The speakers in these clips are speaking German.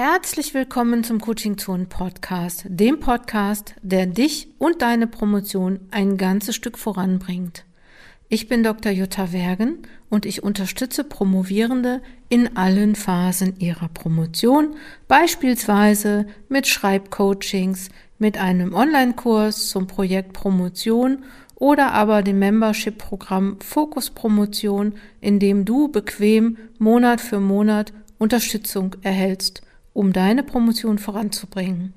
Herzlich willkommen zum Coaching Zone Podcast, dem Podcast, der dich und deine Promotion ein ganzes Stück voranbringt. Ich bin Dr. Jutta Wergen und ich unterstütze Promovierende in allen Phasen ihrer Promotion, beispielsweise mit Schreibcoachings, mit einem Online-Kurs zum Projekt Promotion oder aber dem Membership-Programm Fokus Promotion, in dem du bequem Monat für Monat Unterstützung erhältst um deine Promotion voranzubringen.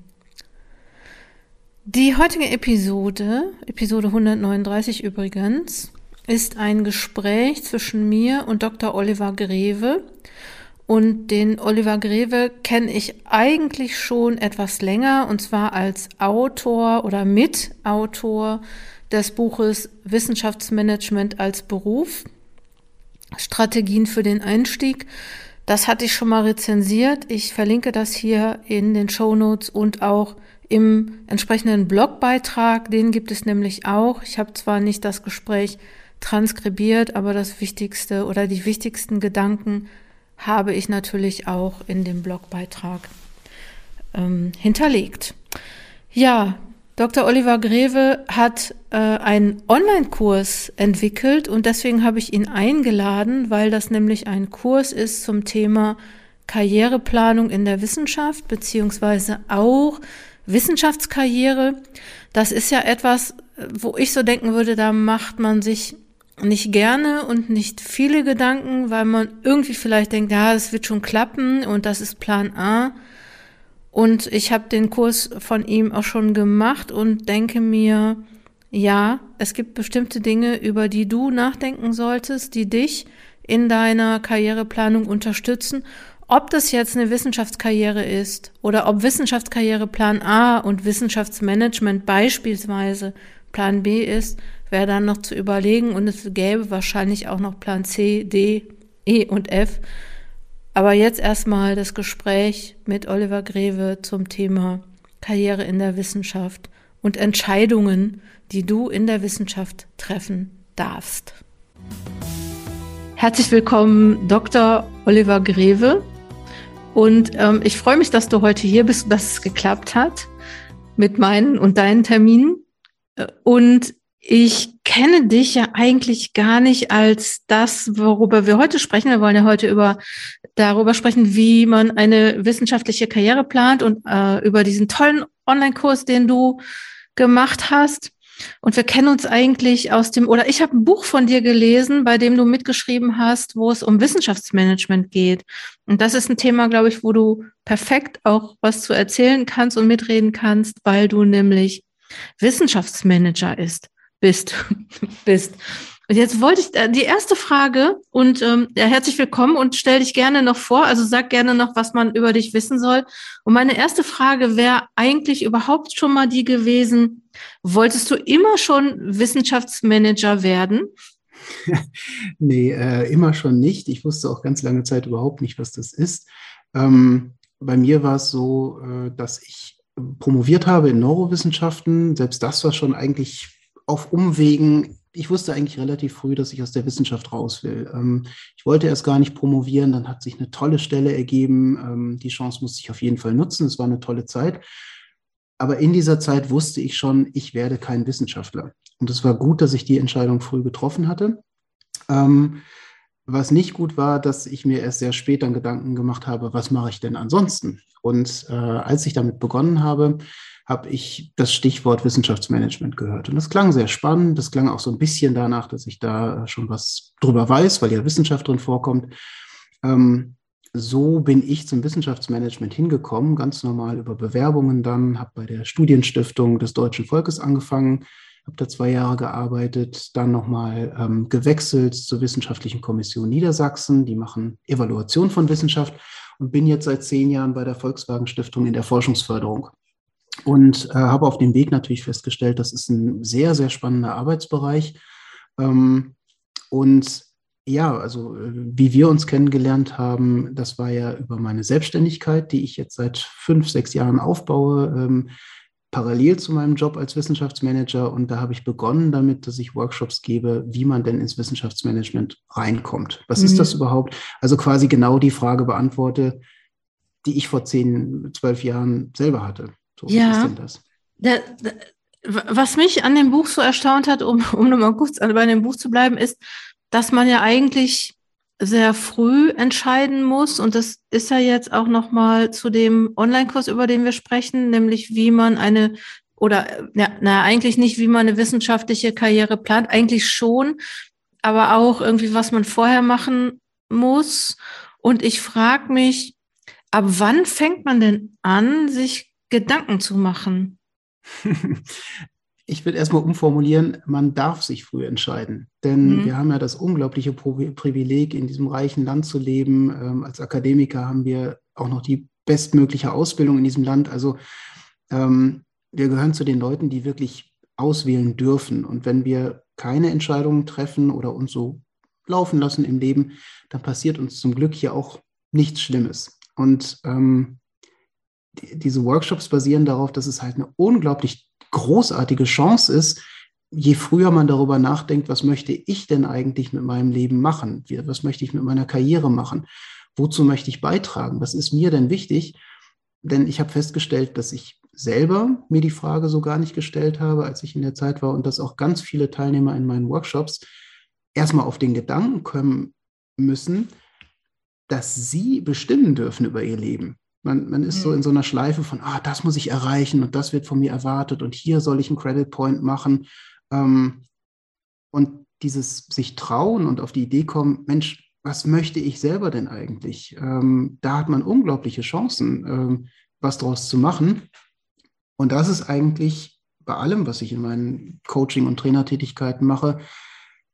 Die heutige Episode, Episode 139 übrigens, ist ein Gespräch zwischen mir und Dr. Oliver Greve. Und den Oliver Greve kenne ich eigentlich schon etwas länger, und zwar als Autor oder Mitautor des Buches Wissenschaftsmanagement als Beruf, Strategien für den Einstieg. Das hatte ich schon mal rezensiert. Ich verlinke das hier in den Show Notes und auch im entsprechenden Blogbeitrag. Den gibt es nämlich auch. Ich habe zwar nicht das Gespräch transkribiert, aber das Wichtigste oder die wichtigsten Gedanken habe ich natürlich auch in dem Blogbeitrag ähm, hinterlegt. Ja, Dr. Oliver Greve hat äh, einen Online-Kurs entwickelt und deswegen habe ich ihn eingeladen, weil das nämlich ein Kurs ist zum Thema Karriereplanung in der Wissenschaft beziehungsweise auch Wissenschaftskarriere. Das ist ja etwas, wo ich so denken würde, da macht man sich nicht gerne und nicht viele Gedanken, weil man irgendwie vielleicht denkt, ja, das wird schon klappen und das ist Plan A. Und ich habe den Kurs von ihm auch schon gemacht und denke mir, ja, es gibt bestimmte Dinge, über die du nachdenken solltest, die dich in deiner Karriereplanung unterstützen. Ob das jetzt eine Wissenschaftskarriere ist oder ob Wissenschaftskarriere Plan A und Wissenschaftsmanagement beispielsweise Plan B ist, wäre dann noch zu überlegen und es gäbe wahrscheinlich auch noch Plan C, D, E und F. Aber jetzt erstmal das Gespräch mit Oliver Greve zum Thema Karriere in der Wissenschaft und Entscheidungen, die du in der Wissenschaft treffen darfst. Herzlich willkommen, Dr. Oliver Greve. Und ähm, ich freue mich, dass du heute hier bist dass es geklappt hat mit meinen und deinen Terminen. Und ich kenne dich ja eigentlich gar nicht als das, worüber wir heute sprechen. Wir wollen ja heute über darüber sprechen, wie man eine wissenschaftliche Karriere plant und äh, über diesen tollen Online-Kurs, den du gemacht hast. Und wir kennen uns eigentlich aus dem, oder ich habe ein Buch von dir gelesen, bei dem du mitgeschrieben hast, wo es um Wissenschaftsmanagement geht. Und das ist ein Thema, glaube ich, wo du perfekt auch was zu erzählen kannst und mitreden kannst, weil du nämlich Wissenschaftsmanager ist bist. bist. Und jetzt wollte ich äh, die erste Frage und ähm, ja, herzlich willkommen und stell dich gerne noch vor. Also sag gerne noch, was man über dich wissen soll. Und meine erste Frage wäre eigentlich überhaupt schon mal die gewesen, wolltest du immer schon Wissenschaftsmanager werden? nee, äh, immer schon nicht. Ich wusste auch ganz lange Zeit überhaupt nicht, was das ist. Ähm, bei mir war es so, äh, dass ich promoviert habe in Neurowissenschaften. Selbst das war schon eigentlich auf Umwegen. Ich wusste eigentlich relativ früh, dass ich aus der Wissenschaft raus will. Ähm, ich wollte erst gar nicht promovieren, dann hat sich eine tolle Stelle ergeben. Ähm, die Chance musste ich auf jeden Fall nutzen. Es war eine tolle Zeit. Aber in dieser Zeit wusste ich schon, ich werde kein Wissenschaftler. Und es war gut, dass ich die Entscheidung früh getroffen hatte. Ähm, was nicht gut war, dass ich mir erst sehr spät dann Gedanken gemacht habe, was mache ich denn ansonsten? Und äh, als ich damit begonnen habe, habe ich das Stichwort Wissenschaftsmanagement gehört. Und das klang sehr spannend. Das klang auch so ein bisschen danach, dass ich da schon was drüber weiß, weil ja Wissenschaft drin vorkommt. Ähm, so bin ich zum Wissenschaftsmanagement hingekommen, ganz normal über Bewerbungen dann, habe bei der Studienstiftung des deutschen Volkes angefangen, habe da zwei Jahre gearbeitet, dann nochmal ähm, gewechselt zur Wissenschaftlichen Kommission Niedersachsen, die machen Evaluation von Wissenschaft und bin jetzt seit zehn Jahren bei der Volkswagen Stiftung in der Forschungsförderung und äh, habe auf dem Weg natürlich festgestellt, das ist ein sehr, sehr spannender Arbeitsbereich. Ähm, und ja, also äh, wie wir uns kennengelernt haben, das war ja über meine Selbstständigkeit, die ich jetzt seit fünf, sechs Jahren aufbaue, ähm, parallel zu meinem Job als Wissenschaftsmanager. Und da habe ich begonnen damit, dass ich Workshops gebe, wie man denn ins Wissenschaftsmanagement reinkommt. Was mhm. ist das überhaupt? Also quasi genau die Frage beantworte, die ich vor zehn, zwölf Jahren selber hatte. So, ja. Was ist denn das? Da, da, was mich an dem Buch so erstaunt hat, um, um nochmal kurz bei dem Buch zu bleiben, ist, dass man ja eigentlich sehr früh entscheiden muss. Und das ist ja jetzt auch nochmal zu dem Online-Kurs, über den wir sprechen, nämlich wie man eine oder ja, na, eigentlich nicht, wie man eine wissenschaftliche Karriere plant, eigentlich schon, aber auch irgendwie, was man vorher machen muss. Und ich frage mich, ab wann fängt man denn an, sich Gedanken zu machen? ich würde erstmal umformulieren, man darf sich früh entscheiden. Denn mhm. wir haben ja das unglaubliche Privileg, in diesem reichen Land zu leben. Ähm, als Akademiker haben wir auch noch die bestmögliche Ausbildung in diesem Land. Also ähm, wir gehören zu den Leuten, die wirklich auswählen dürfen. Und wenn wir keine Entscheidungen treffen oder uns so laufen lassen im Leben, dann passiert uns zum Glück hier auch nichts Schlimmes. Und ähm, diese Workshops basieren darauf, dass es halt eine unglaublich großartige Chance ist, je früher man darüber nachdenkt, was möchte ich denn eigentlich mit meinem Leben machen? Was möchte ich mit meiner Karriere machen? Wozu möchte ich beitragen? Was ist mir denn wichtig? Denn ich habe festgestellt, dass ich selber mir die Frage so gar nicht gestellt habe, als ich in der Zeit war und dass auch ganz viele Teilnehmer in meinen Workshops erstmal auf den Gedanken kommen müssen, dass sie bestimmen dürfen über ihr Leben. Man, man ist mhm. so in so einer Schleife von, ah, das muss ich erreichen und das wird von mir erwartet und hier soll ich einen Credit Point machen. Ähm, und dieses sich trauen und auf die Idee kommen, Mensch, was möchte ich selber denn eigentlich? Ähm, da hat man unglaubliche Chancen, ähm, was draus zu machen. Und das ist eigentlich bei allem, was ich in meinen Coaching- und Trainertätigkeiten mache,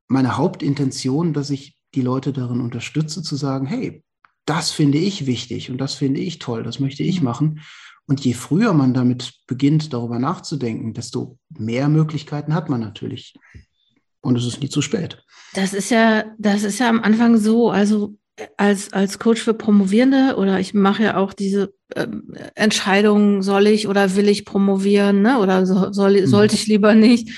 meine Hauptintention, dass ich die Leute darin unterstütze, zu sagen, hey, das finde ich wichtig und das finde ich toll, das möchte ich mhm. machen. Und je früher man damit beginnt, darüber nachzudenken, desto mehr Möglichkeiten hat man natürlich. Und es ist nie zu spät. Das ist ja, das ist ja am Anfang so, also als, als Coach für Promovierende oder ich mache ja auch diese äh, Entscheidung, soll ich oder will ich promovieren, ne? Oder so, soll, mhm. sollte ich lieber nicht.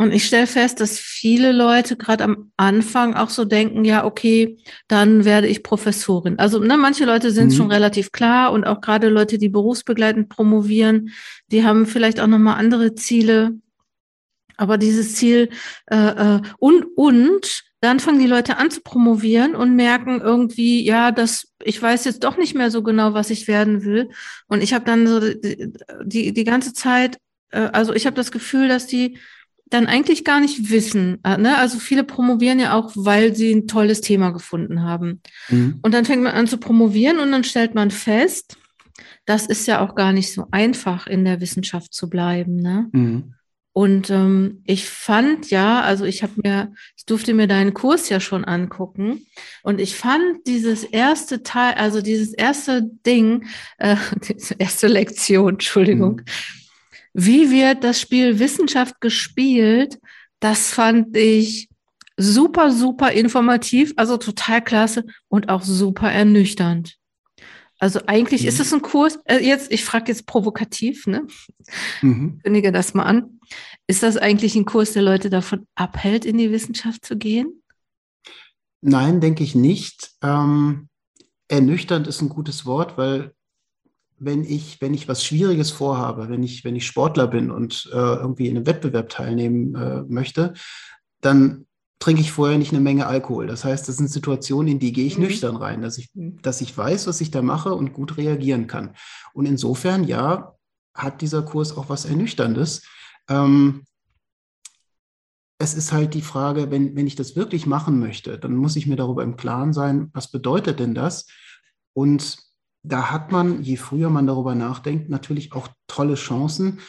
Und ich stelle fest, dass viele Leute gerade am Anfang auch so denken, ja, okay, dann werde ich Professorin. Also ne, manche Leute sind mhm. schon relativ klar und auch gerade Leute, die berufsbegleitend promovieren, die haben vielleicht auch nochmal andere Ziele. Aber dieses Ziel äh, äh, und und dann fangen die Leute an zu promovieren und merken irgendwie, ja, dass ich weiß jetzt doch nicht mehr so genau, was ich werden will. Und ich habe dann so die, die, die ganze Zeit, äh, also ich habe das Gefühl, dass die dann eigentlich gar nicht wissen. Äh, ne? Also viele promovieren ja auch, weil sie ein tolles Thema gefunden haben. Mhm. Und dann fängt man an zu promovieren und dann stellt man fest, das ist ja auch gar nicht so einfach, in der Wissenschaft zu bleiben. Ne? Mhm. Und ähm, ich fand ja, also ich habe mir, ich durfte mir deinen Kurs ja schon angucken und ich fand dieses erste Teil, also dieses erste Ding, äh, diese erste Lektion, Entschuldigung, mhm wie wird das Spiel Wissenschaft gespielt? Das fand ich super, super informativ, also total klasse und auch super ernüchternd. Also eigentlich mhm. ist es ein Kurs, äh, jetzt, ich frage jetzt provokativ, ne? Mhm. Kündige das mal an. Ist das eigentlich ein Kurs, der Leute davon abhält, in die Wissenschaft zu gehen? Nein, denke ich nicht. Ähm, ernüchternd ist ein gutes Wort, weil wenn ich, wenn ich was Schwieriges vorhabe, wenn ich, wenn ich Sportler bin und äh, irgendwie in einem Wettbewerb teilnehmen äh, möchte, dann trinke ich vorher nicht eine Menge Alkohol. Das heißt, das sind Situationen, in die gehe ich mhm. nüchtern rein, dass ich, mhm. dass ich weiß, was ich da mache und gut reagieren kann. Und insofern, ja, hat dieser Kurs auch was Ernüchterndes. Ähm, es ist halt die Frage, wenn, wenn ich das wirklich machen möchte, dann muss ich mir darüber im Klaren sein, was bedeutet denn das? Und da hat man, je früher man darüber nachdenkt, natürlich auch tolle Chancen.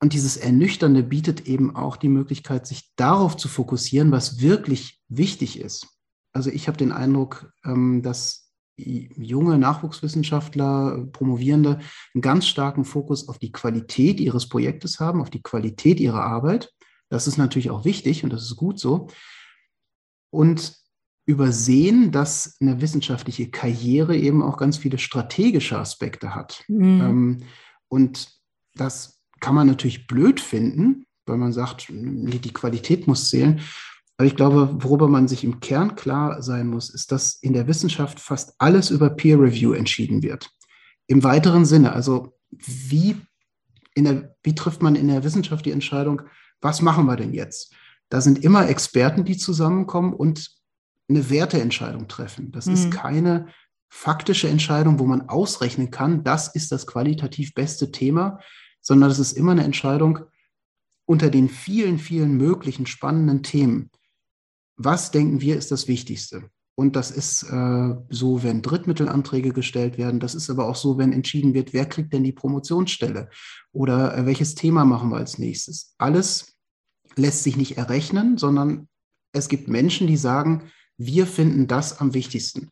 Und dieses Ernüchternde bietet eben auch die Möglichkeit, sich darauf zu fokussieren, was wirklich wichtig ist. Also ich habe den Eindruck, ähm, dass junge Nachwuchswissenschaftler, Promovierende einen ganz starken Fokus auf die Qualität ihres Projektes haben, auf die Qualität ihrer Arbeit. Das ist natürlich auch wichtig und das ist gut so. Und übersehen, dass eine wissenschaftliche Karriere eben auch ganz viele strategische Aspekte hat. Mhm. Ähm, und das kann man natürlich blöd finden, weil man sagt, die Qualität muss zählen. Aber ich glaube, worüber man sich im Kern klar sein muss, ist, dass in der Wissenschaft fast alles über Peer Review entschieden wird. Im weiteren Sinne, also wie, der, wie trifft man in der Wissenschaft die Entscheidung, was machen wir denn jetzt? Da sind immer Experten, die zusammenkommen und eine Werteentscheidung treffen. Das mhm. ist keine faktische Entscheidung, wo man ausrechnen kann, das ist das qualitativ beste Thema, sondern das ist immer eine Entscheidung unter den vielen, vielen möglichen spannenden Themen. Was denken wir ist das Wichtigste? Und das ist äh, so, wenn Drittmittelanträge gestellt werden. Das ist aber auch so, wenn entschieden wird, wer kriegt denn die Promotionsstelle oder äh, welches Thema machen wir als nächstes. Alles lässt sich nicht errechnen, sondern es gibt Menschen, die sagen, wir finden das am wichtigsten.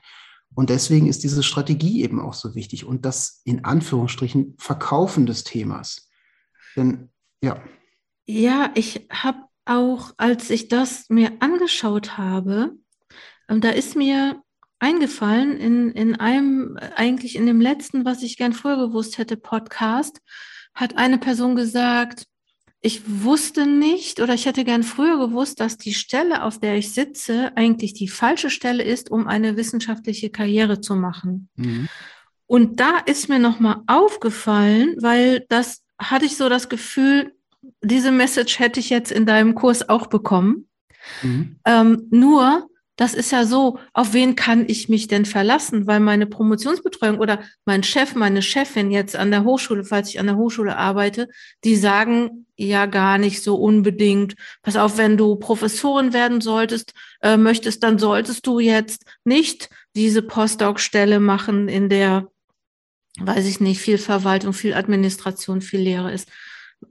Und deswegen ist diese Strategie eben auch so wichtig und das in Anführungsstrichen Verkaufen des Themas. Denn ja. Ja, ich habe auch, als ich das mir angeschaut habe, ähm, da ist mir eingefallen in, in einem, eigentlich in dem letzten, was ich gern früher gewusst hätte, Podcast, hat eine Person gesagt, ich wusste nicht oder ich hätte gern früher gewusst, dass die Stelle, auf der ich sitze, eigentlich die falsche Stelle ist, um eine wissenschaftliche Karriere zu machen. Mhm. Und da ist mir nochmal aufgefallen, weil das hatte ich so das Gefühl, diese Message hätte ich jetzt in deinem Kurs auch bekommen. Mhm. Ähm, nur, das ist ja so, auf wen kann ich mich denn verlassen? Weil meine Promotionsbetreuung oder mein Chef, meine Chefin jetzt an der Hochschule, falls ich an der Hochschule arbeite, die sagen ja gar nicht so unbedingt, pass auf, wenn du Professorin werden solltest, äh, möchtest, dann solltest du jetzt nicht diese Postdoc-Stelle machen, in der, weiß ich nicht, viel Verwaltung, viel Administration, viel Lehre ist.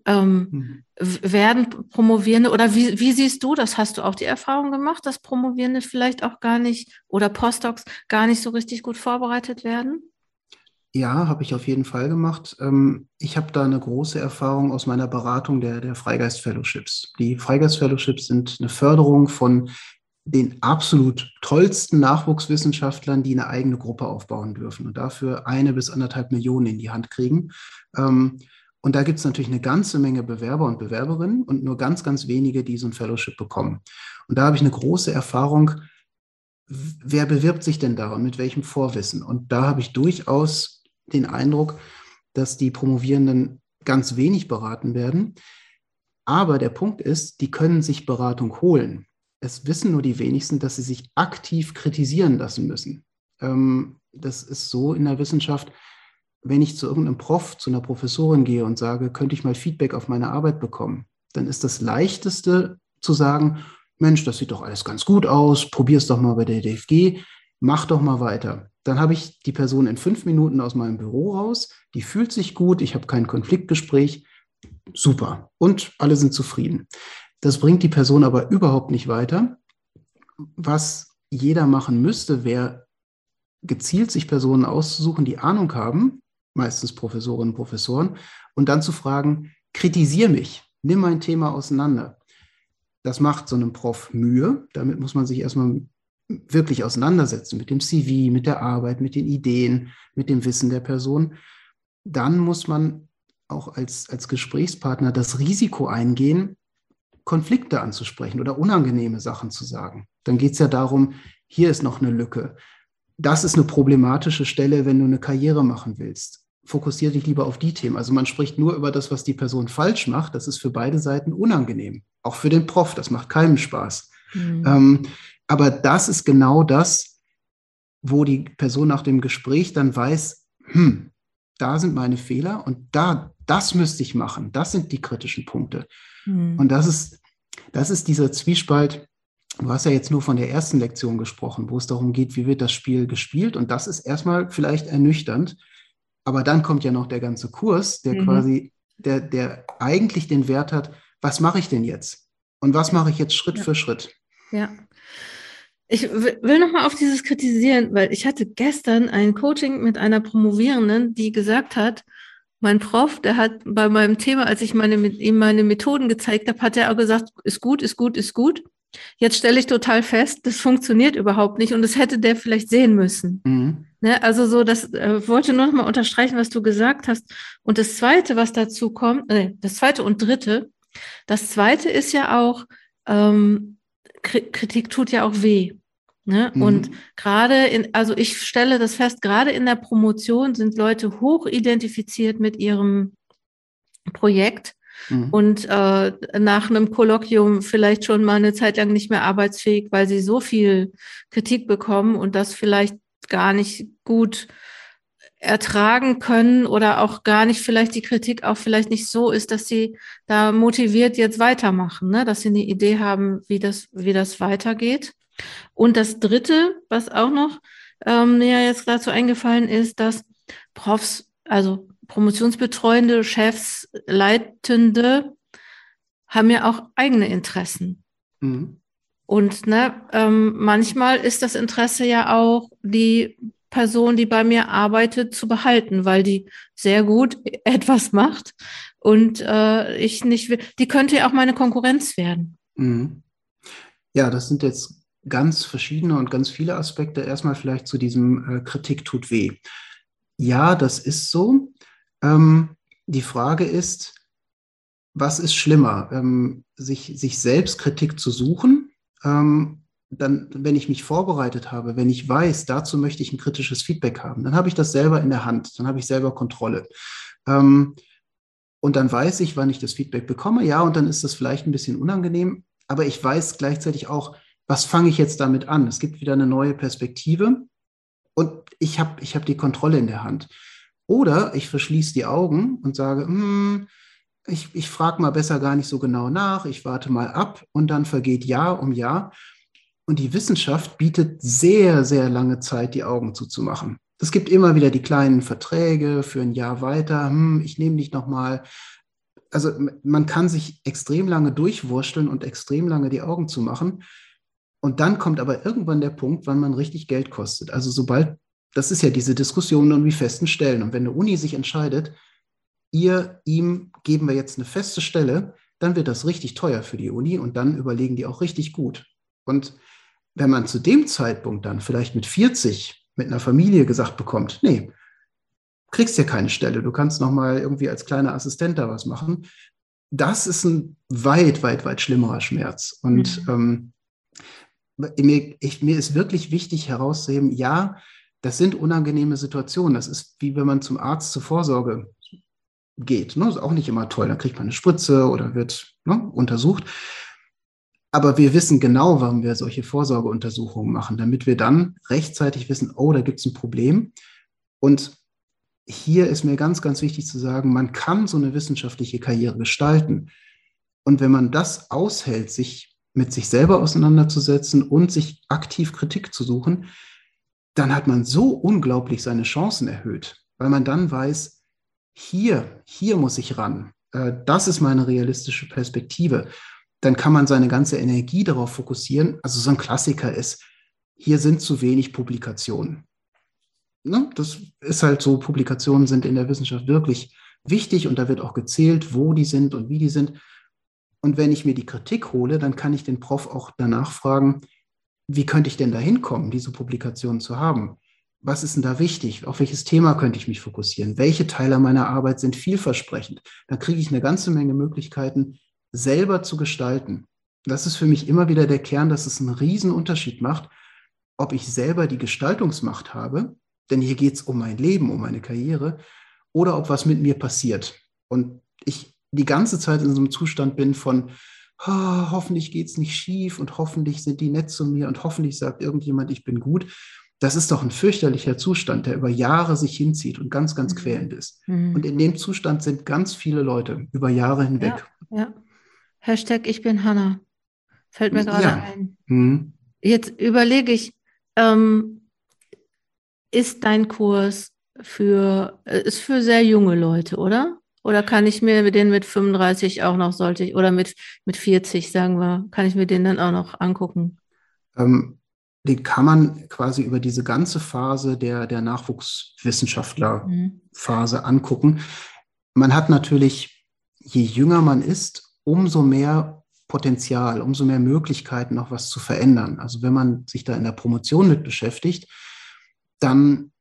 Ähm, mhm. Werden Promovierende oder wie, wie siehst du das? Hast du auch die Erfahrung gemacht, dass Promovierende vielleicht auch gar nicht oder Postdocs gar nicht so richtig gut vorbereitet werden? Ja, habe ich auf jeden Fall gemacht. Ähm, ich habe da eine große Erfahrung aus meiner Beratung der, der Freigeist-Fellowships. Die Freigeist-Fellowships sind eine Förderung von den absolut tollsten Nachwuchswissenschaftlern, die eine eigene Gruppe aufbauen dürfen und dafür eine bis anderthalb Millionen in die Hand kriegen. Ähm, und da gibt es natürlich eine ganze Menge Bewerber und Bewerberinnen und nur ganz, ganz wenige, die so ein Fellowship bekommen. Und da habe ich eine große Erfahrung, wer bewirbt sich denn da und mit welchem Vorwissen? Und da habe ich durchaus den Eindruck, dass die Promovierenden ganz wenig beraten werden. Aber der Punkt ist, die können sich Beratung holen. Es wissen nur die wenigsten, dass sie sich aktiv kritisieren lassen müssen. Ähm, das ist so in der Wissenschaft, wenn ich zu irgendeinem Prof, zu einer Professorin gehe und sage, könnte ich mal Feedback auf meine Arbeit bekommen, dann ist das leichteste zu sagen, Mensch, das sieht doch alles ganz gut aus, probier es doch mal bei der DFG, mach doch mal weiter. Dann habe ich die Person in fünf Minuten aus meinem Büro raus, die fühlt sich gut, ich habe kein Konfliktgespräch, super. Und alle sind zufrieden. Das bringt die Person aber überhaupt nicht weiter. Was jeder machen müsste, wäre gezielt sich Personen auszusuchen, die Ahnung haben, meistens Professorinnen und Professoren, und dann zu fragen, kritisiere mich, nimm mein Thema auseinander. Das macht so einem Prof Mühe. Damit muss man sich erstmal wirklich auseinandersetzen mit dem CV, mit der Arbeit, mit den Ideen, mit dem Wissen der Person. Dann muss man auch als, als Gesprächspartner das Risiko eingehen, Konflikte anzusprechen oder unangenehme Sachen zu sagen. Dann geht es ja darum, hier ist noch eine Lücke. Das ist eine problematische Stelle, wenn du eine Karriere machen willst fokussiere dich lieber auf die Themen. Also man spricht nur über das, was die Person falsch macht. Das ist für beide Seiten unangenehm. Auch für den Prof. Das macht keinen Spaß. Mhm. Ähm, aber das ist genau das, wo die Person nach dem Gespräch dann weiß, hm, da sind meine Fehler und da, das müsste ich machen. Das sind die kritischen Punkte. Mhm. Und das ist, das ist dieser Zwiespalt. Du hast ja jetzt nur von der ersten Lektion gesprochen, wo es darum geht, wie wird das Spiel gespielt. Und das ist erstmal vielleicht ernüchternd, aber dann kommt ja noch der ganze Kurs, der mhm. quasi, der, der eigentlich den Wert hat, was mache ich denn jetzt? Und was mache ich jetzt Schritt ja. für Schritt? Ja. Ich will nochmal auf dieses kritisieren, weil ich hatte gestern ein Coaching mit einer Promovierenden, die gesagt hat, mein Prof, der hat bei meinem Thema, als ich meine, ihm meine Methoden gezeigt habe, hat er auch gesagt, ist gut, ist gut, ist gut. Jetzt stelle ich total fest, das funktioniert überhaupt nicht und das hätte der vielleicht sehen müssen. Mhm. Ne, also so, das äh, wollte nur noch mal unterstreichen, was du gesagt hast. Und das Zweite, was dazu kommt, äh, das Zweite und Dritte, das Zweite ist ja auch, ähm, Kritik tut ja auch weh. Ne? Mhm. Und gerade in, also ich stelle das fest, gerade in der Promotion sind Leute hoch identifiziert mit ihrem Projekt mhm. und äh, nach einem Kolloquium vielleicht schon mal eine Zeit lang nicht mehr arbeitsfähig, weil sie so viel Kritik bekommen und das vielleicht gar nicht gut ertragen können oder auch gar nicht vielleicht die Kritik auch vielleicht nicht so ist, dass sie da motiviert jetzt weitermachen, ne? dass sie eine Idee haben, wie das, wie das weitergeht. Und das Dritte, was auch noch ähm, mir jetzt dazu eingefallen ist, dass Profs, also Promotionsbetreuende, Chefs, Leitende haben ja auch eigene Interessen. Mhm. Und ne, ähm, manchmal ist das Interesse ja auch, die Person, die bei mir arbeitet, zu behalten, weil die sehr gut etwas macht und äh, ich nicht will. Die könnte ja auch meine Konkurrenz werden. Mhm. Ja, das sind jetzt ganz verschiedene und ganz viele Aspekte. Erstmal vielleicht zu diesem äh, Kritik tut weh. Ja, das ist so. Ähm, die Frage ist, was ist schlimmer, ähm, sich, sich selbst Kritik zu suchen? Ähm, dann, wenn ich mich vorbereitet habe, wenn ich weiß, dazu möchte ich ein kritisches Feedback haben, dann habe ich das selber in der Hand, dann habe ich selber Kontrolle. Ähm, und dann weiß ich, wann ich das Feedback bekomme. Ja, und dann ist das vielleicht ein bisschen unangenehm, aber ich weiß gleichzeitig auch, was fange ich jetzt damit an? Es gibt wieder eine neue Perspektive und ich habe ich hab die Kontrolle in der Hand. Oder ich verschließe die Augen und sage, hm, ich, ich frage mal besser gar nicht so genau nach, ich warte mal ab und dann vergeht Jahr um Jahr. Und die Wissenschaft bietet sehr, sehr lange Zeit, die Augen zuzumachen. Es gibt immer wieder die kleinen Verträge für ein Jahr weiter. Hm, ich nehme dich nochmal. Also man kann sich extrem lange durchwurschteln und extrem lange die Augen zumachen. Und dann kommt aber irgendwann der Punkt, wann man richtig Geld kostet. Also sobald das ist ja diese Diskussion um die festen Stellen. Und wenn eine Uni sich entscheidet, ihr, ihm geben wir jetzt eine feste Stelle, dann wird das richtig teuer für die Uni und dann überlegen die auch richtig gut. Und wenn man zu dem Zeitpunkt dann vielleicht mit 40 mit einer Familie gesagt bekommt, nee, kriegst ja keine Stelle, du kannst noch mal irgendwie als kleiner Assistent da was machen, das ist ein weit, weit, weit schlimmerer Schmerz. Und mhm. ähm, mir, ich, mir ist wirklich wichtig herauszuheben, ja, das sind unangenehme Situationen. Das ist wie wenn man zum Arzt zur Vorsorge geht. Ne? Ist auch nicht immer toll. Da kriegt man eine Spritze oder wird ne, untersucht. Aber wir wissen genau, warum wir solche Vorsorgeuntersuchungen machen, damit wir dann rechtzeitig wissen, oh, da gibt es ein Problem. Und hier ist mir ganz, ganz wichtig zu sagen, man kann so eine wissenschaftliche Karriere gestalten. Und wenn man das aushält, sich mit sich selber auseinanderzusetzen und sich aktiv Kritik zu suchen, dann hat man so unglaublich seine Chancen erhöht, weil man dann weiß, hier, hier muss ich ran. Äh, das ist meine realistische Perspektive. Dann kann man seine ganze Energie darauf fokussieren. Also so ein Klassiker ist, hier sind zu wenig Publikationen. Ne? Das ist halt so, Publikationen sind in der Wissenschaft wirklich wichtig und da wird auch gezählt, wo die sind und wie die sind. Und wenn ich mir die Kritik hole, dann kann ich den Prof auch danach fragen, wie könnte ich denn da hinkommen, diese Publikationen zu haben? Was ist denn da wichtig? Auf welches Thema könnte ich mich fokussieren? Welche Teile meiner Arbeit sind vielversprechend? Dann kriege ich eine ganze Menge Möglichkeiten, selber zu gestalten. Das ist für mich immer wieder der Kern, dass es einen riesen Unterschied macht, ob ich selber die Gestaltungsmacht habe, denn hier geht es um mein Leben, um meine Karriere, oder ob was mit mir passiert. Und ich die ganze Zeit in so einem Zustand bin von, oh, hoffentlich geht es nicht schief und hoffentlich sind die nett zu mir und hoffentlich sagt irgendjemand, ich bin gut. Das ist doch ein fürchterlicher Zustand, der über Jahre sich hinzieht und ganz, ganz mhm. quälend ist. Mhm. Und in dem Zustand sind ganz viele Leute über Jahre hinweg. Ja, ja. Hashtag ich bin Hanna. Fällt mir gerade ja. ein. Mhm. Jetzt überlege ich, ähm, ist dein Kurs für, äh, ist für sehr junge Leute, oder? Oder kann ich mir den mit 35 auch noch, sollte ich, oder mit, mit 40, sagen wir, kann ich mir den dann auch noch angucken? Ähm, den kann man quasi über diese ganze Phase der, der Nachwuchswissenschaftlerphase mhm. angucken. Man hat natürlich, je jünger man ist, umso mehr Potenzial, umso mehr Möglichkeiten, noch was zu verändern. Also wenn man sich da in der Promotion mit beschäftigt, dann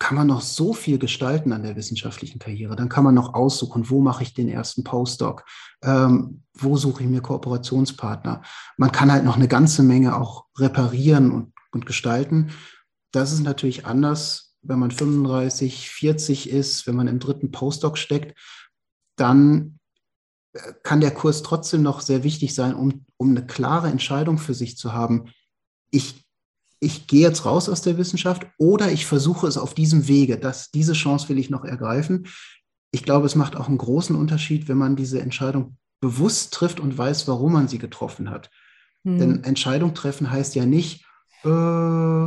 kann man noch so viel gestalten an der wissenschaftlichen Karriere. Dann kann man noch aussuchen, wo mache ich den ersten Postdoc, ähm, wo suche ich mir Kooperationspartner. Man kann halt noch eine ganze Menge auch reparieren und, und gestalten. Das ist natürlich anders, wenn man 35, 40 ist, wenn man im dritten Postdoc steckt, dann äh, kann der Kurs trotzdem noch sehr wichtig sein, um, um eine klare Entscheidung für sich zu haben. Ich ich gehe jetzt raus aus der Wissenschaft oder ich versuche es auf diesem Wege. dass diese Chance will ich noch ergreifen. Ich glaube, es macht auch einen großen Unterschied, wenn man diese Entscheidung bewusst trifft und weiß, warum man sie getroffen hat. Hm. Denn Entscheidung treffen heißt ja nicht, äh,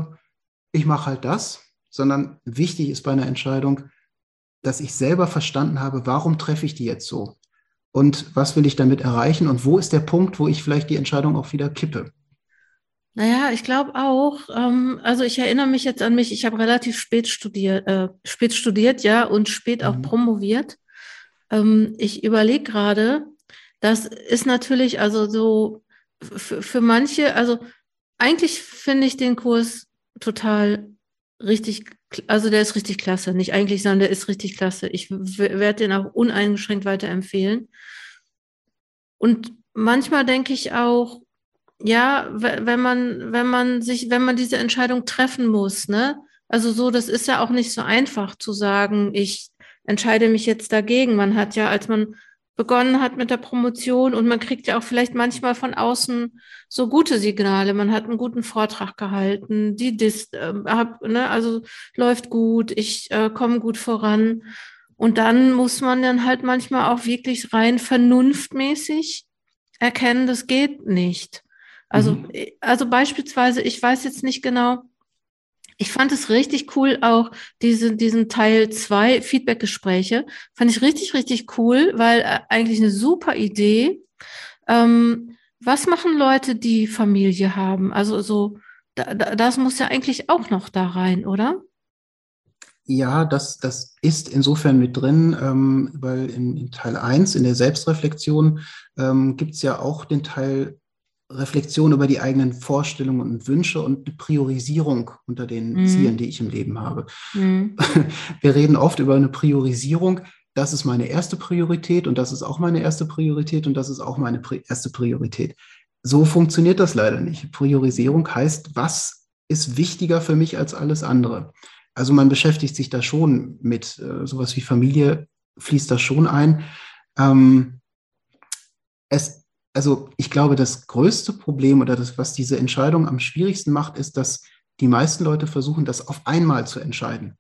ich mache halt das, sondern wichtig ist bei einer Entscheidung, dass ich selber verstanden habe, warum treffe ich die jetzt so? Und was will ich damit erreichen? Und wo ist der Punkt, wo ich vielleicht die Entscheidung auch wieder kippe? Naja, ich glaube auch, ähm, also ich erinnere mich jetzt an mich, ich habe relativ spät studiert, äh, spät studiert, ja, und spät auch mhm. promoviert. Ähm, ich überlege gerade, das ist natürlich also so für manche, also eigentlich finde ich den Kurs total richtig, also der ist richtig klasse. Nicht eigentlich, sondern der ist richtig klasse. Ich werde den auch uneingeschränkt weiterempfehlen. Und manchmal denke ich auch, ja, wenn man, wenn man sich, wenn man diese Entscheidung treffen muss, ne? Also so, das ist ja auch nicht so einfach zu sagen, ich entscheide mich jetzt dagegen. Man hat ja, als man begonnen hat mit der Promotion und man kriegt ja auch vielleicht manchmal von außen so gute Signale. Man hat einen guten Vortrag gehalten, die Dis, äh, hab, ne, also läuft gut, ich äh, komme gut voran. Und dann muss man dann halt manchmal auch wirklich rein vernunftmäßig erkennen, das geht nicht. Also, mhm. also beispielsweise, ich weiß jetzt nicht genau, ich fand es richtig cool, auch diese, diesen Teil zwei Feedback-Gespräche. Fand ich richtig, richtig cool, weil äh, eigentlich eine super Idee. Ähm, was machen Leute, die Familie haben? Also so, da, das muss ja eigentlich auch noch da rein, oder? Ja, das, das ist insofern mit drin, ähm, weil in, in, Teil 1, in der Selbstreflexion, ähm, gibt es ja auch den Teil Reflexion über die eigenen Vorstellungen und Wünsche und eine Priorisierung unter den mhm. Zielen, die ich im Leben habe. Mhm. Wir reden oft über eine Priorisierung. Das ist meine erste Priorität und das ist auch meine erste Priorität und das ist auch meine erste Priorität. So funktioniert das leider nicht. Priorisierung heißt, was ist wichtiger für mich als alles andere? Also man beschäftigt sich da schon mit äh, sowas wie Familie, fließt da schon ein. Ähm, es also ich glaube, das größte Problem oder das, was diese Entscheidung am schwierigsten macht, ist, dass die meisten Leute versuchen, das auf einmal zu entscheiden.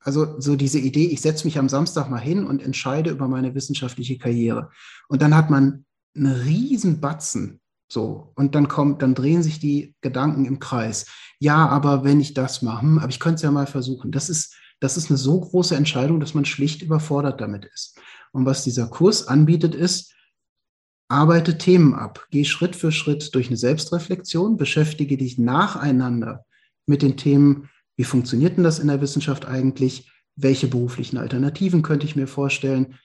Also so diese Idee, ich setze mich am Samstag mal hin und entscheide über meine wissenschaftliche Karriere. Und dann hat man einen riesen Batzen. So, und dann kommt, dann drehen sich die Gedanken im Kreis. Ja, aber wenn ich das mache, hm, aber ich könnte es ja mal versuchen. Das ist, das ist eine so große Entscheidung, dass man schlicht überfordert damit ist. Und was dieser Kurs anbietet, ist, arbeite Themen ab, geh Schritt für Schritt durch eine Selbstreflexion, beschäftige dich nacheinander mit den Themen, wie funktioniert denn das in der Wissenschaft eigentlich, welche beruflichen Alternativen könnte ich mir vorstellen,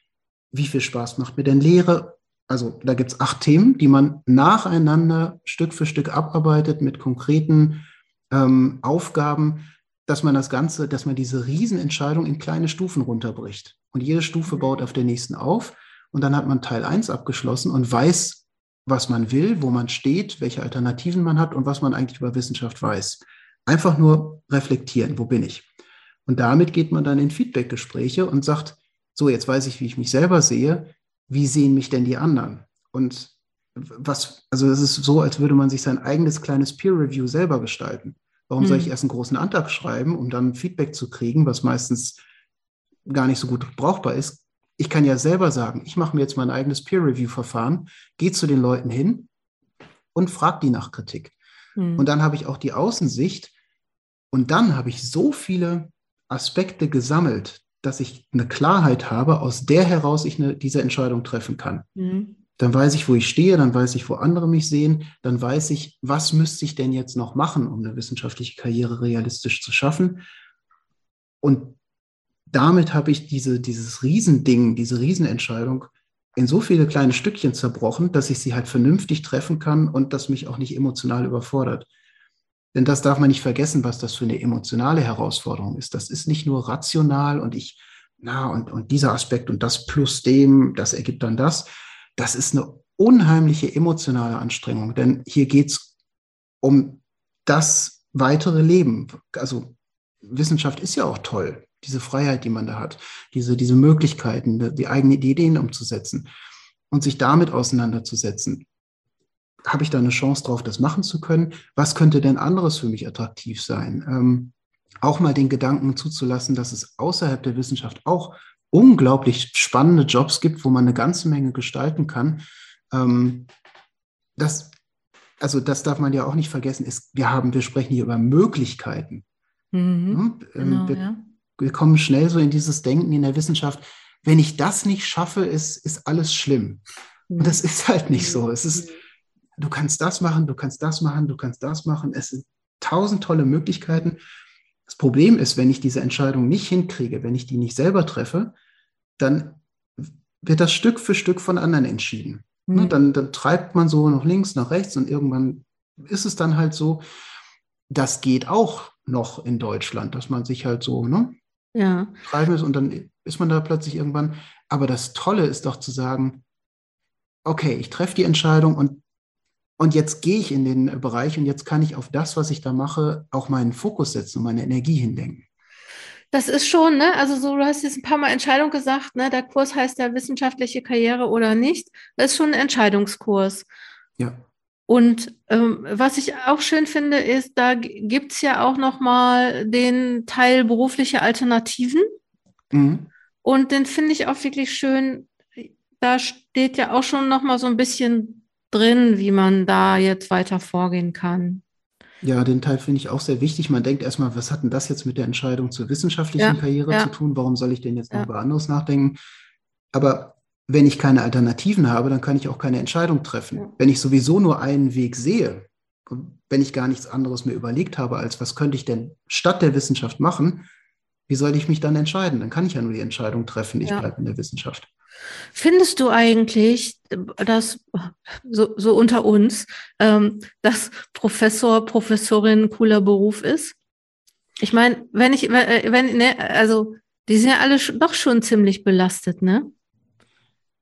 wie viel Spaß macht mir denn Lehre. Also da gibt es acht Themen, die man nacheinander Stück für Stück abarbeitet mit konkreten ähm, Aufgaben, dass man das Ganze, dass man diese Riesenentscheidung in kleine Stufen runterbricht. Und jede Stufe mhm. baut auf der nächsten auf. Und dann hat man Teil 1 abgeschlossen und weiß, was man will, wo man steht, welche Alternativen man hat und was man eigentlich über Wissenschaft weiß. Einfach nur reflektieren, wo bin ich? Und damit geht man dann in Feedbackgespräche und sagt, so, jetzt weiß ich, wie ich mich selber sehe, wie sehen mich denn die anderen? Und was, also es ist so, als würde man sich sein eigenes kleines Peer Review selber gestalten. Warum hm. soll ich erst einen großen Antrag schreiben, um dann Feedback zu kriegen, was meistens gar nicht so gut brauchbar ist? Ich kann ja selber sagen, ich mache mir jetzt mein eigenes Peer-Review-Verfahren, gehe zu den Leuten hin und frage die nach Kritik. Mhm. Und dann habe ich auch die Außensicht und dann habe ich so viele Aspekte gesammelt, dass ich eine Klarheit habe, aus der heraus ich eine, diese Entscheidung treffen kann. Mhm. Dann weiß ich, wo ich stehe, dann weiß ich, wo andere mich sehen, dann weiß ich, was müsste ich denn jetzt noch machen, um eine wissenschaftliche Karriere realistisch zu schaffen. Und damit habe ich diese, dieses Riesending, diese Riesenentscheidung in so viele kleine Stückchen zerbrochen, dass ich sie halt vernünftig treffen kann und das mich auch nicht emotional überfordert. Denn das darf man nicht vergessen, was das für eine emotionale Herausforderung ist. Das ist nicht nur rational und ich, na, und, und dieser Aspekt und das plus dem, das ergibt dann das. Das ist eine unheimliche emotionale Anstrengung, denn hier geht es um das weitere Leben. Also Wissenschaft ist ja auch toll, diese Freiheit, die man da hat, diese, diese Möglichkeiten, die eigenen Ideen umzusetzen und sich damit auseinanderzusetzen. Habe ich da eine Chance drauf, das machen zu können? Was könnte denn anderes für mich attraktiv sein? Ähm, auch mal den Gedanken zuzulassen, dass es außerhalb der Wissenschaft auch unglaublich spannende Jobs gibt, wo man eine ganze Menge gestalten kann. Ähm, das, also das darf man ja auch nicht vergessen, ist, wir haben, wir sprechen hier über Möglichkeiten. Mhm, ähm, genau, wir, ja. Wir, kommen schnell so in dieses Denken in der Wissenschaft, wenn ich das nicht schaffe, ist, ist alles schlimm. Und das ist halt nicht so. Es ist, du kannst das machen, du kannst das machen, du kannst das machen. Es sind tausend tolle Möglichkeiten. Das Problem ist, wenn ich diese Entscheidung nicht hinkriege, wenn ich die nicht selber treffe, dann wird das Stück für Stück von anderen entschieden. Mhm. Dann, dann treibt man so nach links, nach rechts und irgendwann ist es dann halt so, das geht auch noch in Deutschland, dass man sich halt so, ne? Ja. Schreiben ist und dann ist man da plötzlich irgendwann. Aber das Tolle ist doch zu sagen, okay, ich treffe die Entscheidung und, und jetzt gehe ich in den Bereich und jetzt kann ich auf das, was ich da mache, auch meinen Fokus setzen und meine Energie hindenken. Das ist schon, ne? Also so, du hast jetzt ein paar Mal Entscheidung gesagt, ne? Der Kurs heißt ja wissenschaftliche Karriere oder nicht. Das ist schon ein Entscheidungskurs. Ja. Und ähm, was ich auch schön finde, ist, da gibt es ja auch noch mal den Teil berufliche Alternativen. Mhm. Und den finde ich auch wirklich schön. Da steht ja auch schon noch mal so ein bisschen drin, wie man da jetzt weiter vorgehen kann. Ja, den Teil finde ich auch sehr wichtig. Man denkt erstmal, was hat denn das jetzt mit der Entscheidung zur wissenschaftlichen ja, Karriere ja. zu tun? Warum soll ich denn jetzt noch ja. über anderes nachdenken? Aber wenn ich keine Alternativen habe, dann kann ich auch keine Entscheidung treffen. Ja. Wenn ich sowieso nur einen Weg sehe, wenn ich gar nichts anderes mir überlegt habe, als was könnte ich denn statt der Wissenschaft machen, wie soll ich mich dann entscheiden? Dann kann ich ja nur die Entscheidung treffen, ich ja. bleibe in der Wissenschaft. Findest du eigentlich, dass so, so unter uns, ähm, dass Professor, Professorin ein cooler Beruf ist? Ich meine, wenn ich, wenn, ne, also die sind ja alle doch schon ziemlich belastet, ne?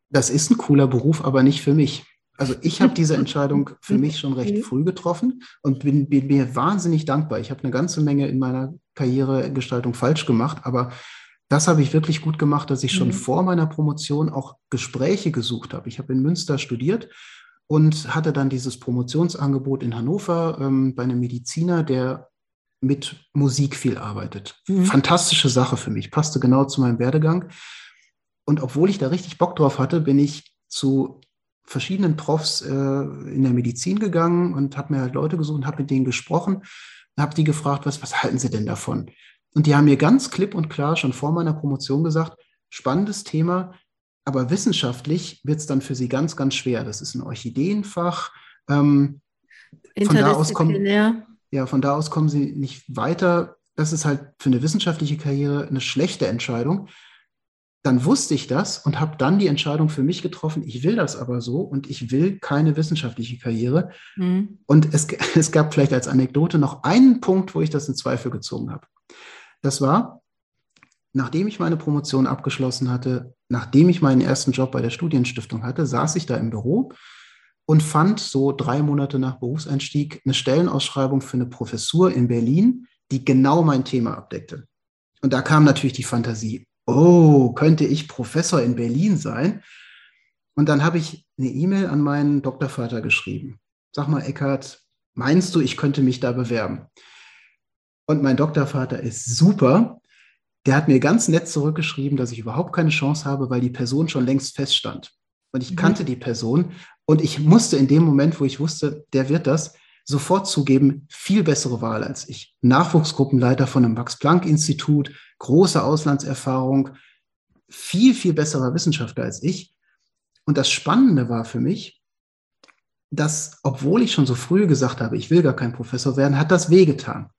Das ist ein cooler Beruf, aber nicht für mich. Also ich habe diese Entscheidung für mich schon recht früh getroffen und bin, bin mir wahnsinnig dankbar. Ich habe eine ganze Menge in meiner Karrieregestaltung falsch gemacht, aber das habe ich wirklich gut gemacht, dass ich schon mhm. vor meiner Promotion auch Gespräche gesucht habe. Ich habe in Münster studiert und hatte dann dieses Promotionsangebot in Hannover ähm, bei einem Mediziner, der mit Musik viel arbeitet. Mhm. Fantastische Sache für mich, passte genau zu meinem Werdegang. Und obwohl ich da richtig Bock drauf hatte, bin ich zu verschiedenen Profs äh, in der Medizin gegangen und habe mir halt Leute gesucht und habe mit denen gesprochen, habe die gefragt, was, was halten sie denn davon? Und die haben mir ganz klipp und klar schon vor meiner Promotion gesagt, spannendes Thema, aber wissenschaftlich wird es dann für sie ganz, ganz schwer. Das ist ein Orchideenfach. Ähm, von da aus kommen, ja, von da aus kommen sie nicht weiter. Das ist halt für eine wissenschaftliche Karriere eine schlechte Entscheidung dann wusste ich das und habe dann die Entscheidung für mich getroffen, ich will das aber so und ich will keine wissenschaftliche Karriere. Mhm. Und es, es gab vielleicht als Anekdote noch einen Punkt, wo ich das in Zweifel gezogen habe. Das war, nachdem ich meine Promotion abgeschlossen hatte, nachdem ich meinen ersten Job bei der Studienstiftung hatte, saß ich da im Büro und fand so drei Monate nach Berufseinstieg eine Stellenausschreibung für eine Professur in Berlin, die genau mein Thema abdeckte. Und da kam natürlich die Fantasie oh, könnte ich Professor in Berlin sein? Und dann habe ich eine E-Mail an meinen Doktorvater geschrieben. Sag mal, Eckhard, meinst du, ich könnte mich da bewerben? Und mein Doktorvater ist super. Der hat mir ganz nett zurückgeschrieben, dass ich überhaupt keine Chance habe, weil die Person schon längst feststand. Und ich mhm. kannte die Person und ich musste in dem Moment, wo ich wusste, der wird das, sofort zugeben, viel bessere Wahl als ich. Nachwuchsgruppenleiter von einem Max-Planck-Institut, große Auslandserfahrung, viel, viel besserer Wissenschaftler als ich. Und das Spannende war für mich, dass, obwohl ich schon so früh gesagt habe, ich will gar kein Professor werden, hat das wehgetan.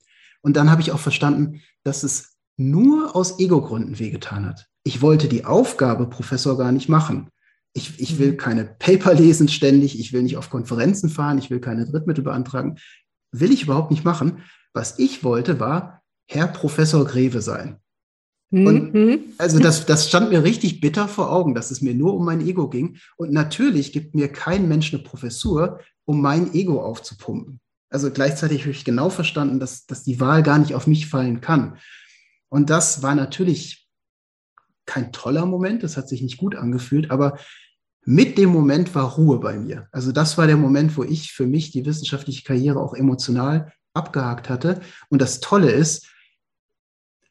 Und dann habe ich auch verstanden, dass es nur aus Ego-Gründen wehgetan hat. Ich wollte die Aufgabe Professor gar nicht machen. Ich, ich will keine Paper lesen ständig, ich will nicht auf Konferenzen fahren, ich will keine Drittmittel beantragen. will ich überhaupt nicht machen. Was ich wollte, war Herr Professor Greve sein. Und mhm. also das, das stand mir richtig bitter vor Augen, dass es mir nur um mein Ego ging. Und natürlich gibt mir kein Mensch eine Professur, um mein Ego aufzupumpen. Also gleichzeitig habe ich genau verstanden, dass, dass die Wahl gar nicht auf mich fallen kann. Und das war natürlich kein toller Moment, das hat sich nicht gut angefühlt, aber mit dem Moment war Ruhe bei mir. Also das war der Moment, wo ich für mich die wissenschaftliche Karriere auch emotional abgehakt hatte. Und das Tolle ist,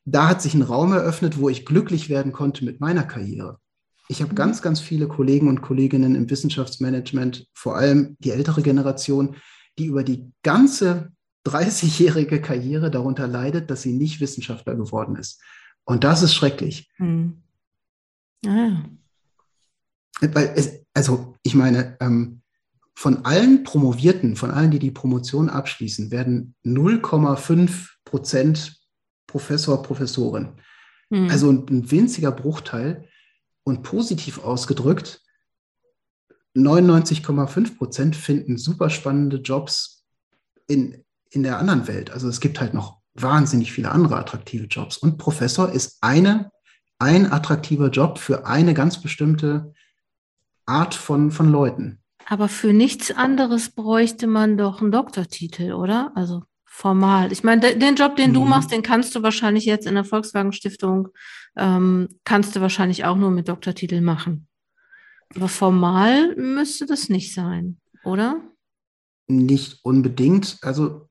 da hat sich ein Raum eröffnet, wo ich glücklich werden konnte mit meiner Karriere. Ich habe mhm. ganz, ganz viele Kollegen und Kolleginnen im Wissenschaftsmanagement, vor allem die ältere Generation, die über die ganze 30-jährige Karriere darunter leidet, dass sie nicht Wissenschaftler geworden ist. Und das ist schrecklich. Mhm. Ah. Weil es, also ich meine, ähm, von allen Promovierten, von allen, die die Promotion abschließen, werden 0,5 Prozent Professor, Professorin. Mhm. Also ein, ein winziger Bruchteil und positiv ausgedrückt, 99,5 Prozent finden super spannende Jobs in, in der anderen Welt. Also es gibt halt noch wahnsinnig viele andere attraktive Jobs. Und Professor ist eine, ein attraktiver Job für eine ganz bestimmte Art von, von Leuten. Aber für nichts anderes bräuchte man doch einen Doktortitel, oder? Also formal. Ich meine, den Job, den mhm. du machst, den kannst du wahrscheinlich jetzt in der Volkswagen Stiftung, ähm, kannst du wahrscheinlich auch nur mit Doktortitel machen. Aber formal müsste das nicht sein, oder? Nicht unbedingt. Also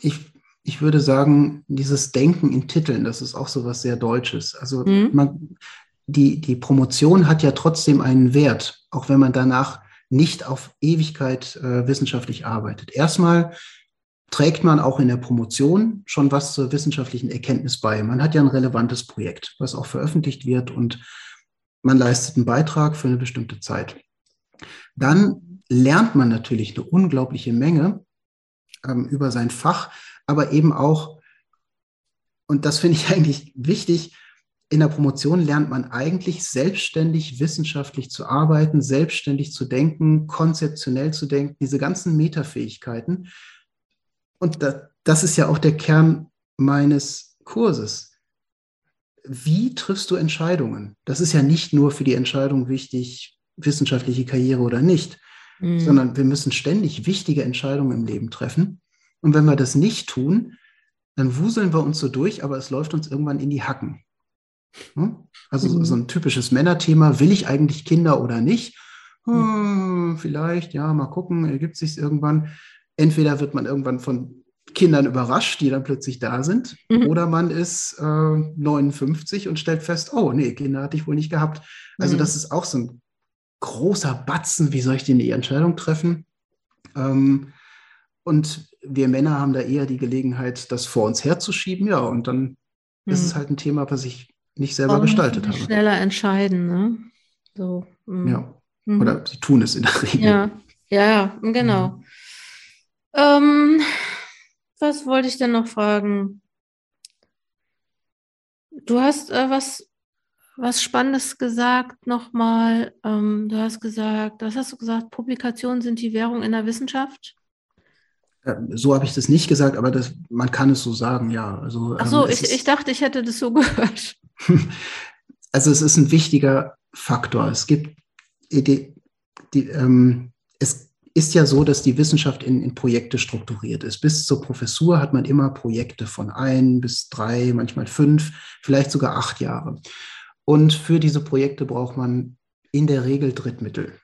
ich, ich würde sagen, dieses Denken in Titeln, das ist auch so was sehr Deutsches. Also mhm. man, die, die Promotion hat ja trotzdem einen Wert, auch wenn man danach nicht auf Ewigkeit äh, wissenschaftlich arbeitet. Erstmal trägt man auch in der Promotion schon was zur wissenschaftlichen Erkenntnis bei. Man hat ja ein relevantes Projekt, was auch veröffentlicht wird und man leistet einen Beitrag für eine bestimmte Zeit. Dann lernt man natürlich eine unglaubliche Menge ähm, über sein Fach, aber eben auch, und das finde ich eigentlich wichtig, in der Promotion lernt man eigentlich selbstständig wissenschaftlich zu arbeiten, selbstständig zu denken, konzeptionell zu denken, diese ganzen Metafähigkeiten, und das, das ist ja auch der Kern meines Kurses. Wie triffst du Entscheidungen? Das ist ja nicht nur für die Entscheidung wichtig, wissenschaftliche Karriere oder nicht, mhm. sondern wir müssen ständig wichtige Entscheidungen im Leben treffen. Und wenn wir das nicht tun, dann wuseln wir uns so durch, aber es läuft uns irgendwann in die Hacken. Hm? Also mhm. so ein typisches Männerthema, will ich eigentlich Kinder oder nicht? Hm, vielleicht, ja, mal gucken, ergibt sich irgendwann entweder wird man irgendwann von Kindern überrascht, die dann plötzlich da sind, mhm. oder man ist äh, 59 und stellt fest, oh nee, Kinder hatte ich wohl nicht gehabt. Also mhm. das ist auch so ein großer Batzen, wie soll ich denn die Entscheidung treffen? Ähm, und wir Männer haben da eher die Gelegenheit, das vor uns herzuschieben, ja, und dann mhm. ist es halt ein Thema, was ich nicht selber Warum gestaltet habe. Schneller entscheiden, ne? So. Mm. Ja. Mhm. Oder sie tun es in der Regel. Ja, ja, genau. Mhm. Ähm, was wollte ich denn noch fragen? Du hast äh, was, was Spannendes gesagt nochmal. Ähm, du hast gesagt, was hast du gesagt? Publikationen sind die Währung in der Wissenschaft? So habe ich das nicht gesagt, aber das, man kann es so sagen, ja. Also, Ach so, ähm, ich, ich dachte, ich hätte das so gehört. also es ist ein wichtiger Faktor. Es gibt die, die, ähm, es ist ja so, dass die Wissenschaft in, in, Projekte strukturiert ist. Bis zur Professur hat man immer Projekte von ein bis drei, manchmal fünf, vielleicht sogar acht Jahre. Und für diese Projekte braucht man in der Regel Drittmittel.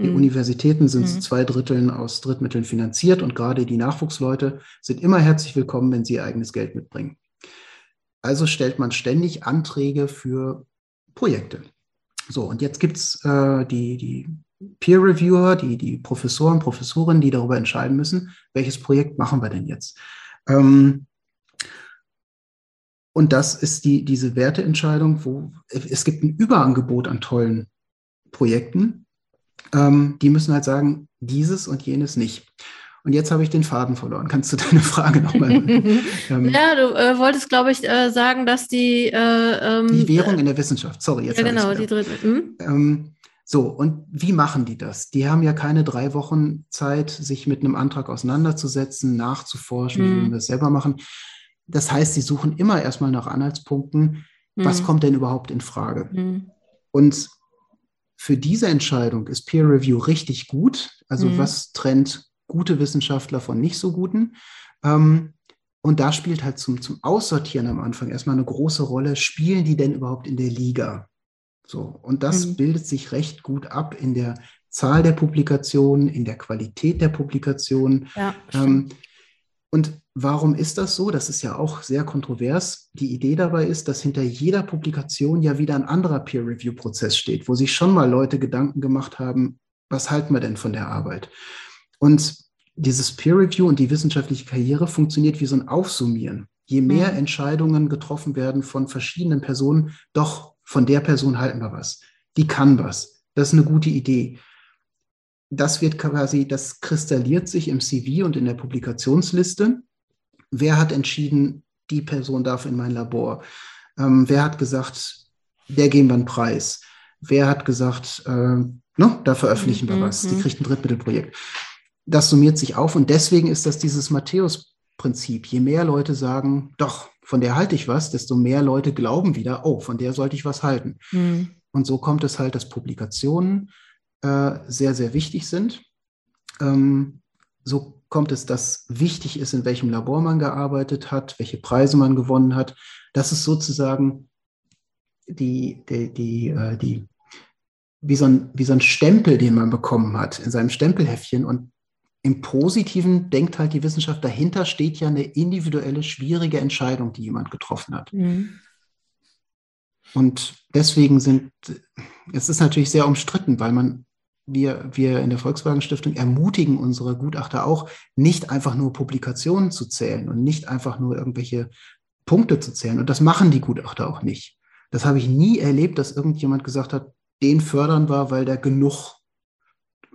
Die mhm. Universitäten sind mhm. zwei Dritteln aus Drittmitteln finanziert und gerade die Nachwuchsleute sind immer herzlich willkommen, wenn sie ihr eigenes Geld mitbringen. Also stellt man ständig Anträge für Projekte. So, und jetzt gibt es äh, die, die Peer Reviewer, die, die Professoren, Professorinnen, die darüber entscheiden müssen, welches Projekt machen wir denn jetzt. Ähm, und das ist die, diese Werteentscheidung, wo es gibt ein Überangebot an tollen Projekten. Ähm, die müssen halt sagen, dieses und jenes nicht. Und jetzt habe ich den Faden verloren. Kannst du deine Frage nochmal? ähm, ja, du äh, wolltest, glaube ich, äh, sagen, dass die. Äh, ähm, die Währung in der Wissenschaft, sorry. Jetzt ja, genau, die dritte. Hm? Ähm, So, und wie machen die das? Die haben ja keine drei Wochen Zeit, sich mit einem Antrag auseinanderzusetzen, nachzuforschen, wie Mhm. wir das selber machen. Das heißt, sie suchen immer erstmal nach Anhaltspunkten, was Mhm. kommt denn überhaupt in Frage? Mhm. Und für diese Entscheidung ist Peer Review richtig gut. Also Mhm. was trennt gute Wissenschaftler von nicht so guten? Ähm, und da spielt halt zum, zum Aussortieren am Anfang erstmal eine große Rolle. Spielen die denn überhaupt in der Liga? So. Und das Mhm. bildet sich recht gut ab in der Zahl der Publikationen, in der Qualität der Publikationen. Ja. Ähm, und warum ist das so? Das ist ja auch sehr kontrovers. Die Idee dabei ist, dass hinter jeder Publikation ja wieder ein anderer Peer-Review-Prozess steht, wo sich schon mal Leute Gedanken gemacht haben, was halten wir denn von der Arbeit? Und dieses Peer-Review und die wissenschaftliche Karriere funktioniert wie so ein Aufsummieren. Je mehr Mhm. Entscheidungen getroffen werden von verschiedenen Personen, doch von der Person halten wir was. Die kann was. Das ist eine gute Idee das wird quasi, das kristalliert sich im CV und in der Publikationsliste. Wer hat entschieden, die Person darf in mein Labor? Ähm, wer hat gesagt, der geben wir einen Preis? Wer hat gesagt, äh, ne, da veröffentlichen wir Mhm, was? Die mhm. kriegt ein Drittmittelprojekt. Das summiert sich auf und deswegen ist das dieses Matthäus-Prinzip. Je mehr Leute sagen, doch, von der halte ich was, desto mehr Leute glauben wieder, oh, von der sollte ich was halten. Mhm. Und so kommt es halt, dass Publikationen äh, sehr, sehr wichtig sind. Ähm, so kommt es, dass wichtig ist, in welchem Labor man gearbeitet hat, welche Preise man gewonnen hat. Das ist sozusagen die, die, die, äh, die wie, so ein, wie so ein Stempel, den man bekommen hat in seinem Stempelheftchen. Und im Positiven denkt halt die Wissenschaft, dahinter steht ja eine individuelle, schwierige Entscheidung, die jemand getroffen hat. Mhm. Und deswegen sind, es ist natürlich sehr umstritten, weil man, wir, wir in der Volkswagen Stiftung ermutigen unsere Gutachter auch, nicht einfach nur Publikationen zu zählen und nicht einfach nur irgendwelche Punkte zu zählen. Und das machen die Gutachter auch nicht. Das habe ich nie erlebt, dass irgendjemand gesagt hat, den fördern wir, weil der genug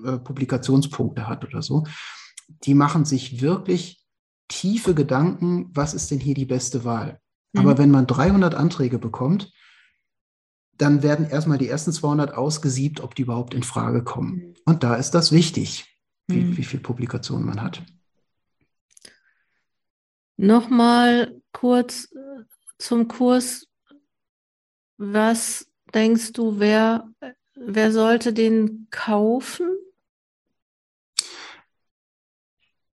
äh, Publikationspunkte hat oder so. Die machen sich wirklich tiefe Gedanken, was ist denn hier die beste Wahl? Mhm. Aber wenn man 300 Anträge bekommt, dann werden erstmal die ersten 200 ausgesiebt, ob die überhaupt in Frage kommen. Mhm. Und da ist das wichtig, wie, Mhm. wie viel Publikationen man hat. Nochmal kurz äh, zum Kurs. Was denkst du, wer, wer sollte den kaufen?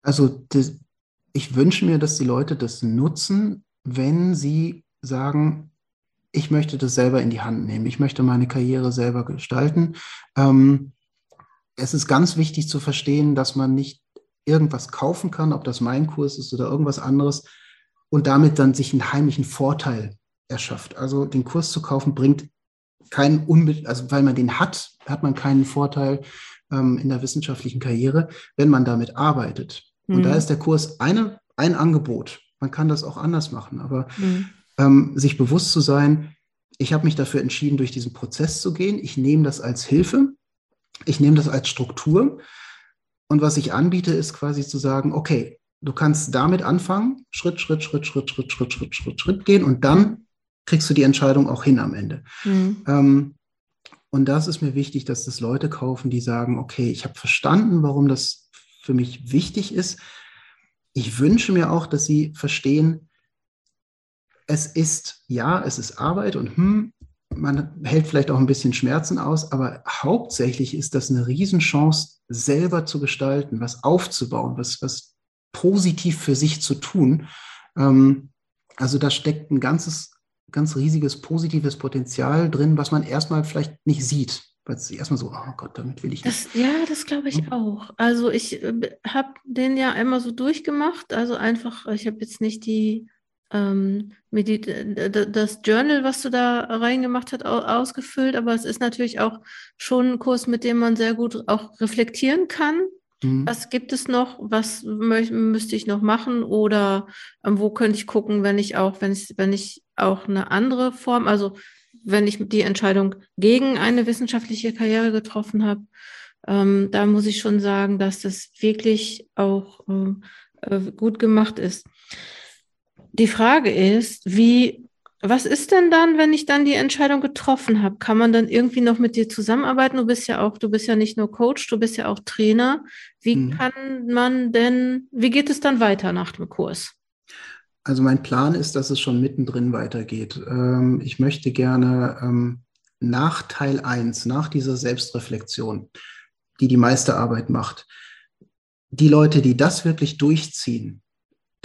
Also das, ich wünsche mir, dass die Leute das nutzen, wenn sie sagen, ich möchte das selber in die Hand nehmen, ich möchte meine Karriere selber gestalten. Ähm, es ist ganz wichtig zu verstehen, dass man nicht irgendwas kaufen kann, ob das mein Kurs ist oder irgendwas anderes, und damit dann sich einen heimlichen Vorteil erschafft. Also den Kurs zu kaufen bringt keinen unbedingt, also weil man den hat, hat man keinen Vorteil ähm, in der wissenschaftlichen Karriere, wenn man damit arbeitet. Und Mhm. da ist der Kurs eine, ein Angebot. Man kann das auch anders machen, aber Mhm. Ähm, sich bewusst zu sein, ich habe mich dafür entschieden, durch diesen Prozess zu gehen. Ich nehme das als Hilfe. Ich nehme das als Struktur. Und was ich anbiete, ist quasi zu sagen, okay, du kannst damit anfangen, Schritt, Schritt, Schritt, Schritt, Schritt, Schritt, Schritt, Schritt, Schritt gehen und dann kriegst du die Entscheidung auch hin am Ende. Mhm. Ähm, und das ist mir wichtig, dass das Leute kaufen, die sagen, okay, ich habe verstanden, warum das für mich wichtig ist. Ich wünsche mir auch, dass sie verstehen, es ist, ja, es ist Arbeit und hm, man hält vielleicht auch ein bisschen Schmerzen aus, aber hauptsächlich ist das eine Riesenchance, selber zu gestalten, was aufzubauen, was, was positiv für sich zu tun. Ähm, also da steckt ein ganzes, ganz riesiges positives Potenzial drin, was man erstmal vielleicht nicht sieht. Weil es erstmal so, oh Gott, damit will ich nicht. Das, ja, das glaube ich Mhm. auch. Also ich äh, habe den ja einmal so durchgemacht. Also einfach, ich habe jetzt nicht die ähm, das Journal, was du da reingemacht hast, au- ausgefüllt, aber es ist natürlich auch schon ein Kurs, mit dem man sehr gut auch reflektieren kann. Mhm. Was gibt es noch? Was möch, müsste ich noch machen? Oder ähm, wo könnte ich gucken, wenn ich auch, wenn ich, wenn ich auch eine andere Form, also wenn ich die Entscheidung gegen eine wissenschaftliche Karriere getroffen habe, ähm, da muss ich schon sagen, dass das wirklich auch ähm, äh, gut gemacht ist. Die Frage ist, wie was ist denn dann, wenn ich dann die Entscheidung getroffen habe? Kann man dann irgendwie noch mit dir zusammenarbeiten? Du bist ja auch, du bist ja nicht nur Coach, du bist ja auch Trainer. Wie mhm. kann man denn, wie geht es dann weiter nach dem Kurs? Also mein Plan ist, dass es schon mittendrin weitergeht. Ähm, ich möchte gerne ähm, nach Teil 1, nach dieser Selbstreflexion, die die meiste Arbeit macht, die Leute, die das wirklich durchziehen,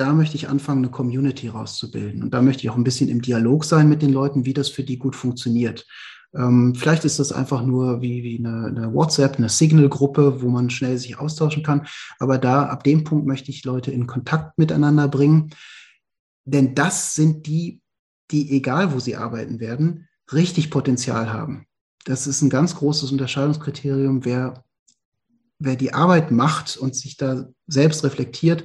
da möchte ich anfangen, eine Community rauszubilden. Und da möchte ich auch ein bisschen im Dialog sein mit den Leuten, wie das für die gut funktioniert. Ähm, vielleicht ist das einfach nur wie, wie eine, eine WhatsApp, eine Signal-Gruppe, wo man schnell sich austauschen kann. Aber da, ab dem Punkt möchte ich Leute in Kontakt miteinander bringen denn das sind die, die, egal wo sie arbeiten werden, richtig Potenzial haben. Das ist ein ganz großes Unterscheidungskriterium, wer, wer die Arbeit macht und sich da selbst reflektiert,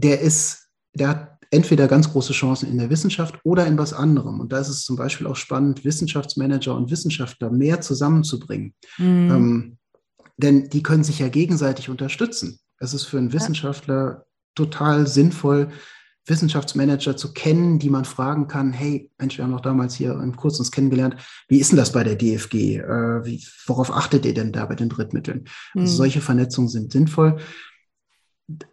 der ist, der hat entweder ganz große Chancen in der Wissenschaft oder in was anderem. Und da ist es zum Beispiel auch spannend, Wissenschaftsmanager und Wissenschaftler mehr zusammenzubringen. Mhm. Ähm, denn die können sich ja gegenseitig unterstützen. Es ist für einen Wissenschaftler total sinnvoll, Wissenschaftsmanager zu kennen, die man fragen kann, hey, Mensch, wir haben doch damals hier im Kurs uns kennengelernt, wie ist denn das bei der DFG? Äh, wie, worauf achtet ihr denn da bei den Drittmitteln? Mhm. Also solche Vernetzungen sind sinnvoll.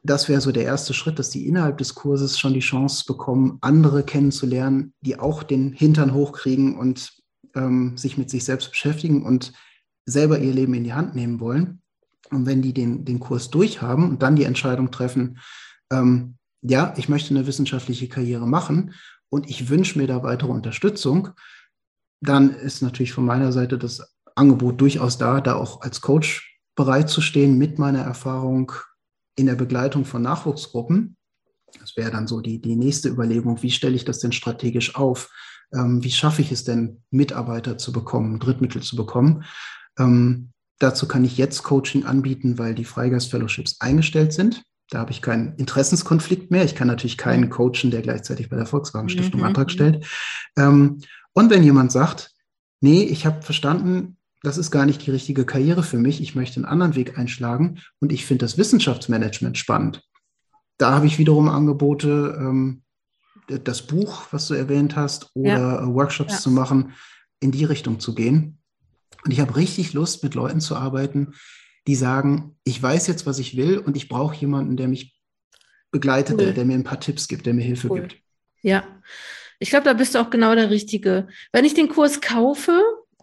Das wäre so der erste Schritt, dass die innerhalb des Kurses schon die Chance bekommen, andere kennenzulernen, die auch den Hintern hochkriegen und ähm, sich mit sich selbst beschäftigen und selber ihr Leben in die Hand nehmen wollen. Und wenn die den, den Kurs durchhaben und dann die Entscheidung treffen, ähm, ja, ich möchte eine wissenschaftliche Karriere machen und ich wünsche mir da weitere Unterstützung, dann ist natürlich von meiner Seite das Angebot durchaus da, da auch als Coach bereitzustehen mit meiner Erfahrung in der Begleitung von Nachwuchsgruppen. Das wäre dann so die, die nächste Überlegung, wie stelle ich das denn strategisch auf? Ähm, wie schaffe ich es denn, Mitarbeiter zu bekommen, Drittmittel zu bekommen? Ähm, dazu kann ich jetzt Coaching anbieten, weil die Freigeist-Fellowships eingestellt sind. Da habe ich keinen Interessenskonflikt mehr. Ich kann natürlich keinen coachen, der gleichzeitig bei der Volkswagen Stiftung mhm. Antrag stellt. Ähm, und wenn jemand sagt, nee, ich habe verstanden, das ist gar nicht die richtige Karriere für mich, ich möchte einen anderen Weg einschlagen und ich finde das Wissenschaftsmanagement spannend. Da habe ich wiederum Angebote, ähm, das Buch, was du erwähnt hast, oder ja. Workshops ja. zu machen, in die Richtung zu gehen. Und ich habe richtig Lust, mit Leuten zu arbeiten, die sagen, ich weiß jetzt, was ich will und ich brauche jemanden, der mich begleitet, cool. der, der, mir ein paar Tipps gibt, der mir Hilfe cool. gibt. Ja, ich glaube, da bist du auch genau der Richtige. Wenn ich den Kurs kaufe,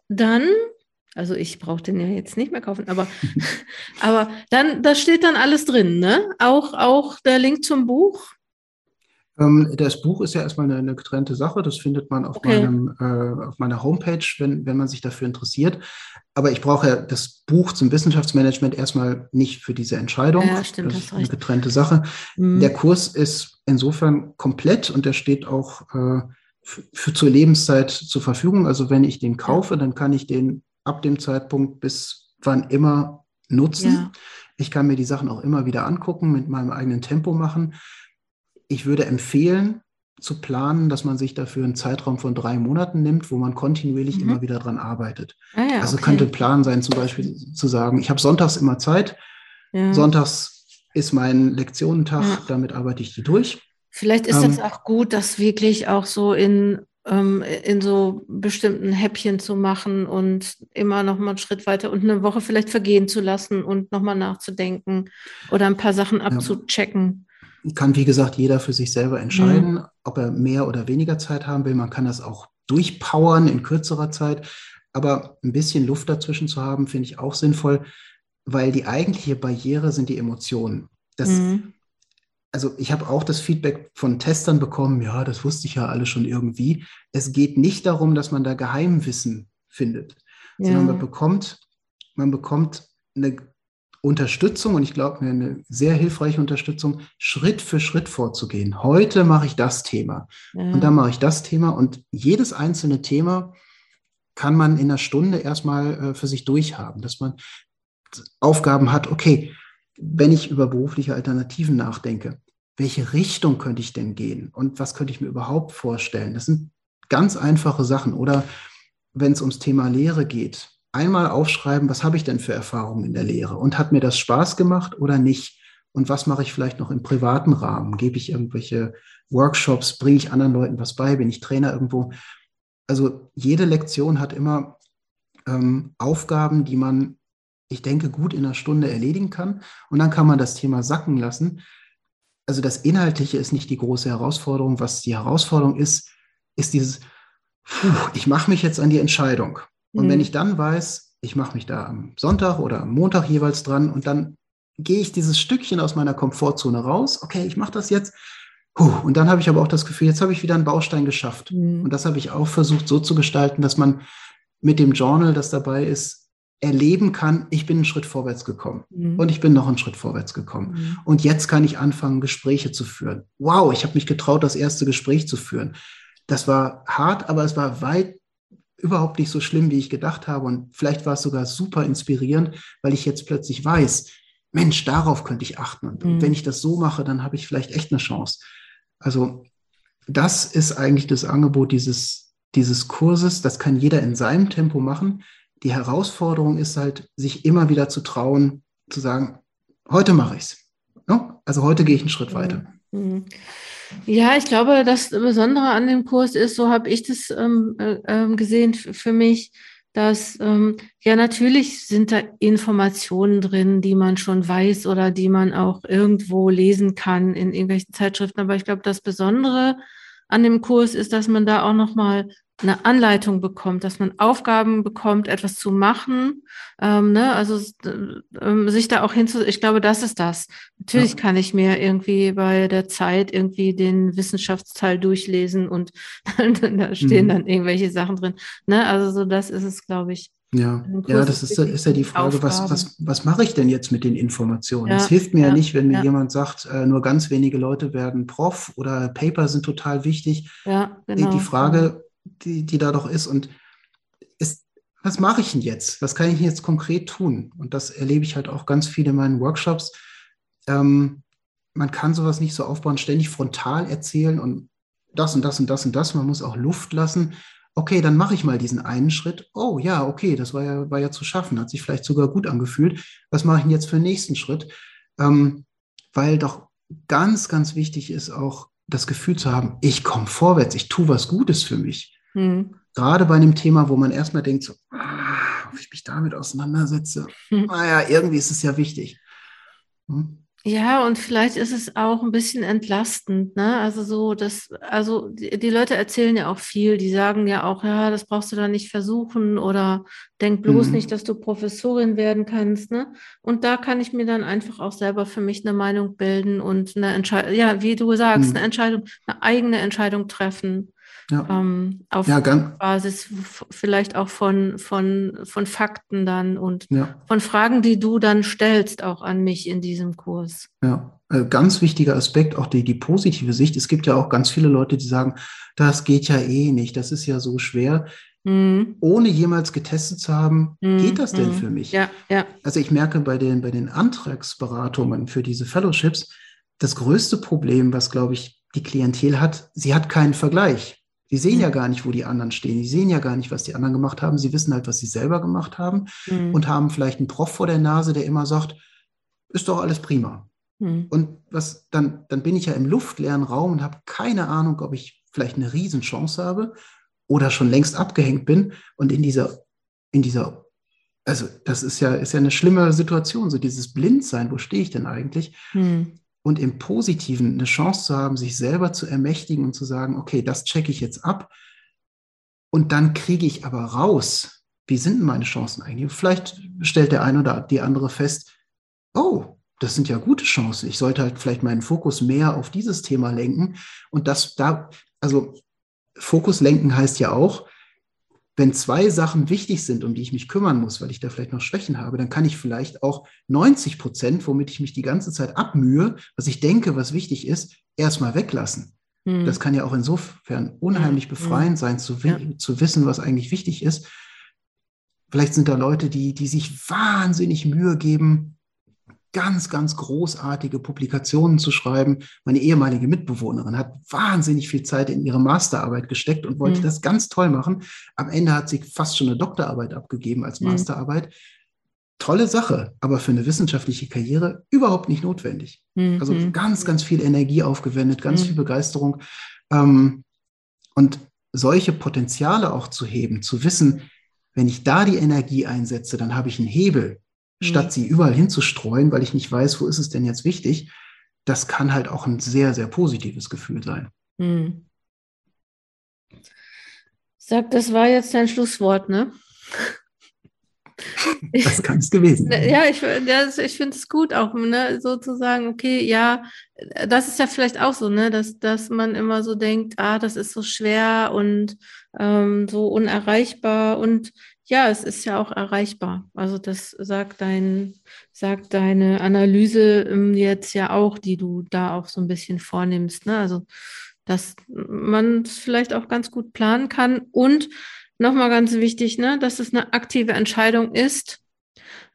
dann, also ich brauche den ja jetzt nicht mehr kaufen, aber, aber dann, da steht dann alles drin, ne? Auch, auch der Link zum Buch. Ähm, das Buch ist ja erstmal eine, eine, getrennte Sache. Das findet man auf, okay. meinem, äh, auf meiner Homepage, wenn, wenn man sich dafür interessiert. Aber ich brauche ja das Buch zum Wissenschaftsmanagement erstmal nicht für diese Entscheidung. Ja, stimmt, das ist eine getrennte Sache. Mhm. Der Kurs ist insofern komplett und der steht auch äh, für, für zur Lebenszeit zur Verfügung. Also wenn ich den kaufe, dann kann ich den ab dem Zeitpunkt bis wann immer nutzen. Ja. Ich kann mir die Sachen auch immer wieder angucken, mit meinem eigenen Tempo machen ich würde empfehlen, zu planen, dass man sich dafür einen Zeitraum von drei Monaten nimmt, wo man kontinuierlich mhm. immer wieder dran arbeitet. Ah ja, also okay. könnte ein Plan sein, zum Beispiel zu sagen, ich habe sonntags immer Zeit, ja. sonntags ist mein Lektionentag, damit arbeite ich die durch. Vielleicht ist es ähm, auch gut, das wirklich auch so in, in so bestimmten Häppchen zu machen und immer noch mal einen Schritt weiter und eine Woche vielleicht vergehen zu lassen und nochmal nachzudenken oder ein paar Sachen abzuchecken kann, wie gesagt, jeder für sich selber entscheiden, mhm. ob er mehr oder weniger Zeit haben will. Man kann das auch durchpowern in kürzerer Zeit. Aber ein bisschen Luft dazwischen zu haben, finde ich auch sinnvoll, weil die eigentliche Barriere sind die Emotionen. Das, mhm. Also ich habe auch das Feedback von Testern bekommen, ja, das wusste ich ja alle schon irgendwie. Es geht nicht darum, dass man da Geheimwissen findet, ja. sondern man bekommt, man bekommt eine Unterstützung und ich glaube mir eine sehr hilfreiche Unterstützung, Schritt für Schritt vorzugehen. Heute mache ich das Thema ja. und dann mache ich das Thema und jedes einzelne Thema kann man in einer Stunde erstmal äh, für sich durchhaben, dass man Aufgaben hat, okay, wenn ich über berufliche Alternativen nachdenke, welche Richtung könnte ich denn gehen und was könnte ich mir überhaupt vorstellen? Das sind ganz einfache Sachen. Oder wenn es ums Thema Lehre geht, einmal aufschreiben, was habe ich denn für Erfahrungen in der Lehre und hat mir das Spaß gemacht oder nicht? Und was mache ich vielleicht noch im privaten Rahmen? Gebe ich irgendwelche Workshops, bringe ich anderen Leuten was bei, bin ich Trainer irgendwo. Also jede Lektion hat immer ähm, Aufgaben, die man, ich denke, gut in einer Stunde erledigen kann. Und dann kann man das Thema sacken lassen. Also das Inhaltliche ist nicht die große Herausforderung. Was die Herausforderung ist, ist dieses, puh, ich mache mich jetzt an die Entscheidung. Und mhm. wenn ich dann weiß, ich mache mich da am Sonntag oder am Montag jeweils dran und dann gehe ich dieses Stückchen aus meiner Komfortzone raus. Okay, ich mache das jetzt. Puh, und dann habe ich aber auch das Gefühl, jetzt habe ich wieder einen Baustein geschafft. Mhm. Und das habe ich auch versucht so zu gestalten, dass man mit dem Journal, das dabei ist, erleben kann, ich bin einen Schritt vorwärts gekommen mhm. und ich bin noch einen Schritt vorwärts gekommen. Mhm. Und jetzt kann ich anfangen, Gespräche zu führen. Wow, ich habe mich getraut, das erste Gespräch zu führen. Das war hart, aber es war weit überhaupt nicht so schlimm, wie ich gedacht habe. Und vielleicht war es sogar super inspirierend, weil ich jetzt plötzlich weiß, Mensch, darauf könnte ich achten. Und mhm. wenn ich das so mache, dann habe ich vielleicht echt eine Chance. Also das ist eigentlich das Angebot dieses, dieses Kurses. Das kann jeder in seinem Tempo machen. Die Herausforderung ist halt, sich immer wieder zu trauen, zu sagen, heute mache ich es. Ne? Also heute gehe ich einen Schritt mhm. weiter. Mhm. Ja, ich glaube, das Besondere an dem Kurs ist, so habe ich das ähm, äh, ähm, gesehen für mich, dass ähm, ja natürlich sind da Informationen drin, die man schon weiß oder die man auch irgendwo lesen kann in irgendwelchen Zeitschriften. Aber ich glaube, das Besondere an dem Kurs ist, dass man da auch noch mal eine Anleitung bekommt, dass man Aufgaben bekommt, etwas zu machen, ähm, ne? also ähm, sich da auch hinzu, ich glaube, das ist das. Natürlich ja. kann ich mir irgendwie bei der Zeit irgendwie den Wissenschaftsteil durchlesen und da stehen mhm. dann irgendwelche Sachen drin. Ne? Also so das ist es, glaube ich. Ja, ja, das ist, ist ja die Frage, was, was, was mache ich denn jetzt mit den Informationen? Es hilft mir ja, ja, nicht, wenn mir ja. jemand sagt, äh, nur ganz wenige Leute werden Prof oder Paper sind total wichtig. Ja, genau. Die, die Frage, die, die da doch ist. Und ist, was mache ich denn jetzt? Was kann ich jetzt konkret tun? Und das erlebe ich halt auch ganz viel in meinen Workshops. Ähm, man kann sowas nicht so aufbauen, ständig frontal erzählen und das und das und das und das. Man muss auch Luft lassen. Okay, dann mache ich mal diesen einen Schritt. Oh ja, okay, das war ja, war ja zu schaffen, hat sich vielleicht sogar gut angefühlt. Was mache ich denn jetzt für den nächsten Schritt? Ähm, weil doch ganz, ganz wichtig ist auch das Gefühl zu haben, ich komme vorwärts, ich tue was Gutes für mich. Mhm. Gerade bei einem Thema, wo man erstmal denkt, so, ah, ob ich mich damit auseinandersetze, mhm. naja, irgendwie ist es ja wichtig. Hm? Ja, und vielleicht ist es auch ein bisschen entlastend, ne? Also so, dass, also die, die, Leute erzählen ja auch viel, die sagen ja auch, ja, das brauchst du da nicht versuchen oder denk bloß mhm. nicht, dass du Professorin werden kannst, ne? Und da kann ich mir dann einfach auch selber für mich eine Meinung bilden und eine Entscheidung, ja, wie du sagst, mhm. eine Entscheidung, eine eigene Entscheidung treffen. Ja. Ähm, auf ja, Basis vielleicht auch von, von, von Fakten dann und ja. von Fragen, die du dann stellst, auch an mich in diesem Kurs. Ja, äh, ganz wichtiger Aspekt, auch die, die positive Sicht. Es gibt ja auch ganz viele Leute, die sagen, das geht ja eh nicht, das ist ja so schwer. Mhm. Ohne jemals getestet zu haben, mhm. geht das denn mhm. für mich? Ja, ja. Also ich merke bei den, bei den Antragsberatungen für diese Fellowships, das größte Problem, was, glaube ich, die Klientel hat, sie hat keinen Vergleich. Die sehen mhm. ja gar nicht, wo die anderen stehen. Die sehen ja gar nicht, was die anderen gemacht haben. Sie wissen halt, was sie selber gemacht haben mhm. und haben vielleicht einen Prof vor der Nase, der immer sagt, ist doch alles prima. Mhm. Und was dann, dann bin ich ja im luftleeren Raum und habe keine Ahnung, ob ich vielleicht eine Riesenchance habe oder schon längst abgehängt bin und in dieser, in dieser, also das ist ja, ist ja eine schlimme Situation, so dieses Blindsein, wo stehe ich denn eigentlich? Mhm und im Positiven eine Chance zu haben, sich selber zu ermächtigen und zu sagen, okay, das checke ich jetzt ab und dann kriege ich aber raus, wie sind meine Chancen eigentlich? Vielleicht stellt der eine oder die andere fest, oh, das sind ja gute Chancen. Ich sollte halt vielleicht meinen Fokus mehr auf dieses Thema lenken und das da, also Fokus lenken heißt ja auch, wenn zwei Sachen wichtig sind, um die ich mich kümmern muss, weil ich da vielleicht noch Schwächen habe, dann kann ich vielleicht auch 90 Prozent, womit ich mich die ganze Zeit abmühe, was ich denke, was wichtig ist, erstmal weglassen. Hm. Das kann ja auch insofern unheimlich hm. befreiend sein, zu, ja. zu wissen, was eigentlich wichtig ist. Vielleicht sind da Leute, die, die sich wahnsinnig Mühe geben, ganz, ganz großartige Publikationen zu schreiben. Meine ehemalige Mitbewohnerin hat wahnsinnig viel Zeit in ihre Masterarbeit gesteckt und wollte mhm. das ganz toll machen. Am Ende hat sie fast schon eine Doktorarbeit abgegeben als mhm. Masterarbeit. tolle Sache, aber für eine wissenschaftliche Karriere überhaupt nicht notwendig. Mhm. Also ganz, ganz viel Energie aufgewendet, ganz mhm. viel Begeisterung. Ähm, und solche Potenziale auch zu heben, zu wissen, wenn ich da die Energie einsetze, dann habe ich einen Hebel, mhm. Statt sie überall hinzustreuen, weil ich nicht weiß, wo ist es denn jetzt wichtig. Das kann halt auch ein sehr, sehr positives Gefühl sein. Mhm. Sag, das war jetzt dein Schlusswort, ne? Das kann es gewesen sein. Ja, ich, das, ich finde es gut auch, ne, so zu sagen, okay, ja, das ist ja vielleicht auch so, ne, dass, dass man immer so denkt, ah, das ist so schwer und ähm, so unerreichbar und ja, es ist ja auch erreichbar. Also das sagt dein, sagt deine Analyse ähm, jetzt ja auch, die du da auch so ein bisschen vornimmst, ne? Also dass man es vielleicht auch ganz gut planen kann und nochmal ganz wichtig, ne, dass es eine aktive Entscheidung ist,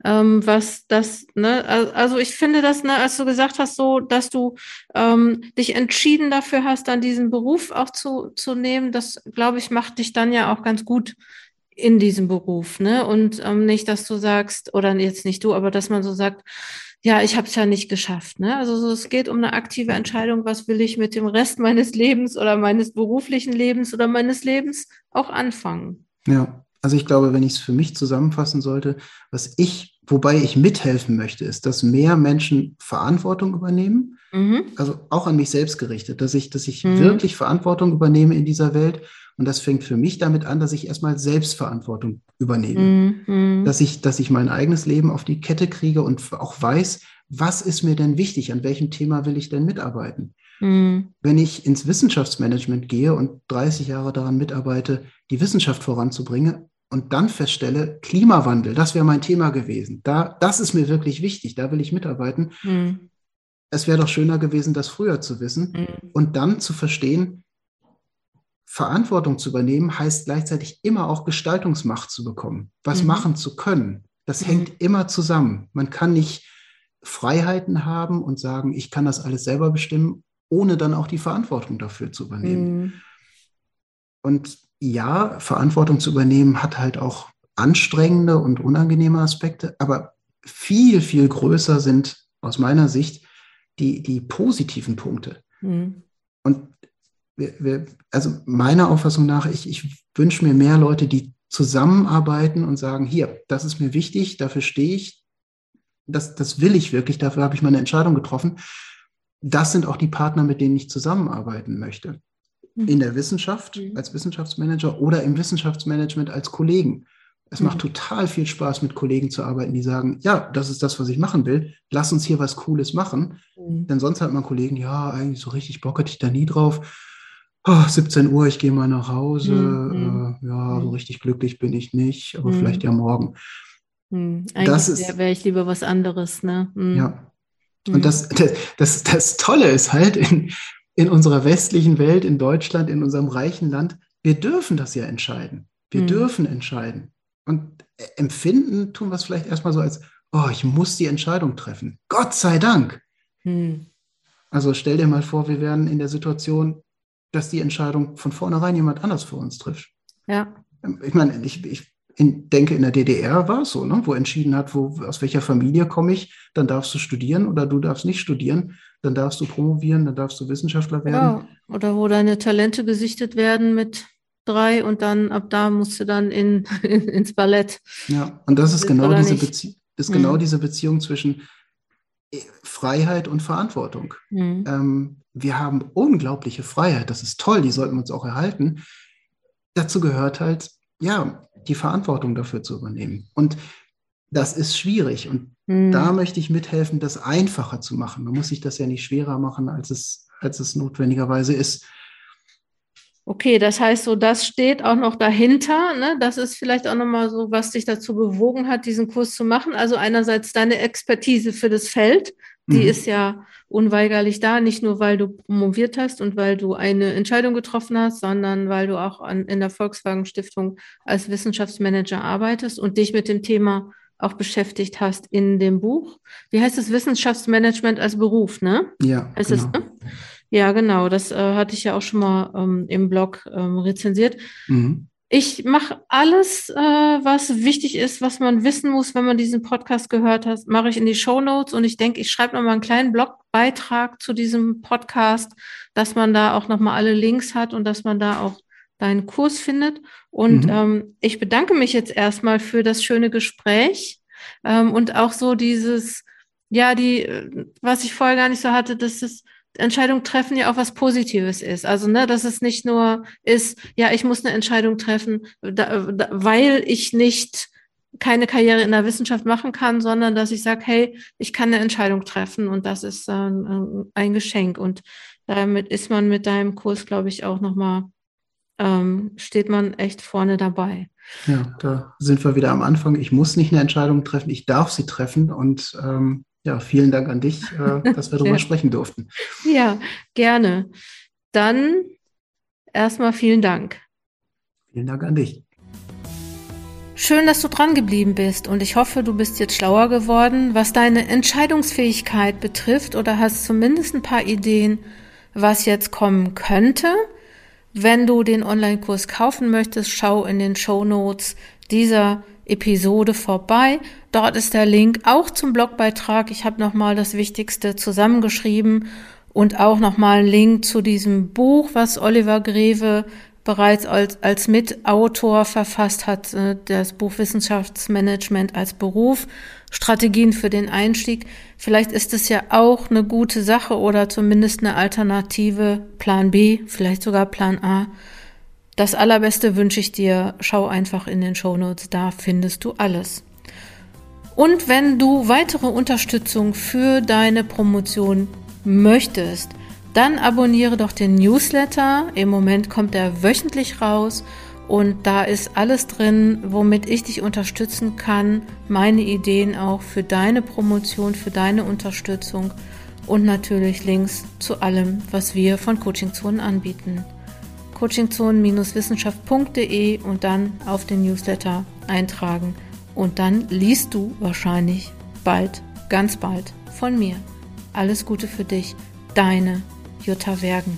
ähm, was das, ne, also ich finde das, ne, als du gesagt hast, so, dass du ähm, dich entschieden dafür hast, dann diesen Beruf auch zu, zu nehmen, das, glaube ich, macht dich dann ja auch ganz gut in diesem Beruf, ne? Und ähm, nicht, dass du sagst, oder jetzt nicht du, aber dass man so sagt, ja, ich habe es ja nicht geschafft. Ne? Also so, es geht um eine aktive Entscheidung, was will ich mit dem Rest meines Lebens oder meines beruflichen Lebens oder meines Lebens auch anfangen. Ja, also ich glaube, wenn ich es für mich zusammenfassen sollte, was ich, wobei ich mithelfen möchte, ist, dass mehr Menschen Verantwortung übernehmen. Mhm. Also auch an mich selbst gerichtet, dass ich, dass ich mhm. wirklich Verantwortung übernehme in dieser Welt und das fängt für mich damit an, dass ich erstmal Selbstverantwortung übernehme. Mhm. Dass, ich, dass ich mein eigenes Leben auf die Kette kriege und auch weiß, was ist mir denn wichtig, an welchem Thema will ich denn mitarbeiten. Mhm. Wenn ich ins Wissenschaftsmanagement gehe und 30 Jahre daran mitarbeite, die Wissenschaft voranzubringen und dann feststelle, Klimawandel, das wäre mein Thema gewesen. Da, das ist mir wirklich wichtig, da will ich mitarbeiten. Mhm. Es wäre doch schöner gewesen, das früher zu wissen mhm. und dann zu verstehen, Verantwortung zu übernehmen heißt gleichzeitig immer auch Gestaltungsmacht zu bekommen, was mhm. machen zu können. Das mhm. hängt immer zusammen. Man kann nicht Freiheiten haben und sagen, ich kann das alles selber bestimmen, ohne dann auch die Verantwortung dafür zu übernehmen. Mhm. Und ja, Verantwortung zu übernehmen hat halt auch anstrengende und unangenehme Aspekte, aber viel, viel größer sind aus meiner Sicht die, die positiven Punkte. Mhm. Und also meiner Auffassung nach, ich, ich wünsche mir mehr Leute, die zusammenarbeiten und sagen, hier, das ist mir wichtig, dafür stehe ich, das, das will ich wirklich, dafür habe ich meine Entscheidung getroffen. Das sind auch die Partner, mit denen ich zusammenarbeiten möchte. Mhm. In der Wissenschaft mhm. als Wissenschaftsmanager oder im Wissenschaftsmanagement als Kollegen. Es mhm. macht total viel Spaß, mit Kollegen zu arbeiten, die sagen, ja, das ist das, was ich machen will. Lass uns hier was Cooles machen. Mhm. Denn sonst hat man Kollegen, ja, eigentlich so richtig Bock hatte ich da nie drauf oh, 17 Uhr, ich gehe mal nach Hause. Mhm. Äh, ja, so mhm. richtig glücklich bin ich nicht, aber mhm. vielleicht ja morgen. Mhm. Eigentlich wäre ich lieber was anderes, ne? Mhm. Ja. Und das, das, das, das Tolle ist halt in, in unserer westlichen Welt, in Deutschland, in unserem reichen Land, wir dürfen das ja entscheiden. Wir dürfen entscheiden. Und empfinden tun wir es vielleicht erstmal so als, oh, ich muss die Entscheidung treffen. Gott sei Dank. Also stell dir mal vor, wir wären in der Situation, dass die Entscheidung von vornherein jemand anders für uns trifft. Ja. Ähm, ich meine, ich, ich in, denke, in der DDR war es so, ne, wo entschieden hat, wo, aus welcher Familie komme ich, dann darfst du studieren oder du darfst nicht studieren, dann darfst du promovieren, dann darfst du Wissenschaftler werden. Ja, oder wo deine Talente gesichtet werden mit drei und dann ab da musst du dann in, in ins Ballett. Ja, und das ist genau diese, Bezie ist genau mhm. diese Beziehung zwischen äh, Freiheit und Verantwortung. Mhm. Ähm, wir haben unglaubliche Freiheit, das ist toll, die sollten wir uns auch erhalten. Dazu gehört halt, ja, die Verantwortung dafür zu übernehmen. Und das ist schwierig. Und mhm. da möchte ich mithelfen, das einfacher zu machen. Man muss sich das ja nicht schwerer machen, als es, als es notwendigerweise ist. Okay, das heißt so, das steht auch noch dahinter. Ne? Das ist vielleicht auch nochmal so, was dich dazu bewogen hat, diesen Kurs zu machen. Also einerseits deine Expertise für das Feld, die mhm. ist ja unweigerlich da, nicht nur weil du promoviert hast und weil du eine Entscheidung getroffen hast, sondern weil du auch an, in der Volkswagen Stiftung als Wissenschaftsmanager arbeitest und dich mit dem Thema auch beschäftigt hast in dem Buch. Wie heißt es Wissenschaftsmanagement als Beruf, ne? Ja. Heißt genau. Es, ne? Ja, genau. Das äh, hatte ich ja auch schon mal ähm, im Blog ähm, rezensiert. Mhm. Ich mache alles, äh, was wichtig ist, was man wissen muss, wenn man diesen Podcast gehört hat, mache ich in die Show Notes und ich denke, ich schreibe nochmal einen kleinen Blogbeitrag zu diesem Podcast, dass man da auch nochmal alle Links hat und dass man da auch deinen Kurs findet. Und mhm. ähm, ich bedanke mich jetzt erstmal für das schöne Gespräch ähm, und auch so dieses, ja, die, äh, was ich vorher gar nicht so hatte, dass es Entscheidung treffen ja auch was Positives ist. Also, ne, dass es nicht nur ist, ja, ich muss eine Entscheidung treffen, da, da, weil ich nicht keine Karriere in der Wissenschaft machen kann, sondern dass ich sage, hey, ich kann eine Entscheidung treffen und das ist äh, ein Geschenk. Und damit ist man mit deinem Kurs, glaube ich, auch nochmal, ähm, steht man echt vorne dabei. Ja, da sind wir wieder am Anfang. Ich muss nicht eine Entscheidung treffen, ich darf sie treffen und ähm, ja, vielen Dank an dich, äh, dass wir darüber sprechen durften. Ja, gerne. Dann erstmal vielen Dank. Vielen Dank an dich. Schön, dass du dran geblieben bist und ich hoffe, du bist jetzt schlauer geworden, was deine Entscheidungsfähigkeit betrifft oder hast zumindest ein paar Ideen, was jetzt kommen könnte. Wenn du den Online-Kurs kaufen möchtest, schau in den Show Notes dieser Episode vorbei. Dort ist der Link auch zum Blogbeitrag. Ich habe nochmal das Wichtigste zusammengeschrieben und auch nochmal einen Link zu diesem Buch, was Oliver Greve bereits als, als Mitautor verfasst hat, äh, das Buch Wissenschaftsmanagement als Beruf, Strategien für den Einstieg. Vielleicht ist es ja auch eine gute Sache oder zumindest eine Alternative, Plan B, vielleicht sogar Plan A das Allerbeste wünsche ich dir. Schau einfach in den Show Notes, da findest du alles. Und wenn du weitere Unterstützung für deine Promotion möchtest, dann abonniere doch den Newsletter. Im Moment kommt er wöchentlich raus und da ist alles drin, womit ich dich unterstützen kann. Meine Ideen auch für deine Promotion, für deine Unterstützung und natürlich Links zu allem, was wir von Coaching Zonen anbieten coachingzonen-wissenschaft.de und dann auf den Newsletter eintragen. Und dann liest du wahrscheinlich bald, ganz bald von mir. Alles Gute für dich, deine Jutta Wergen.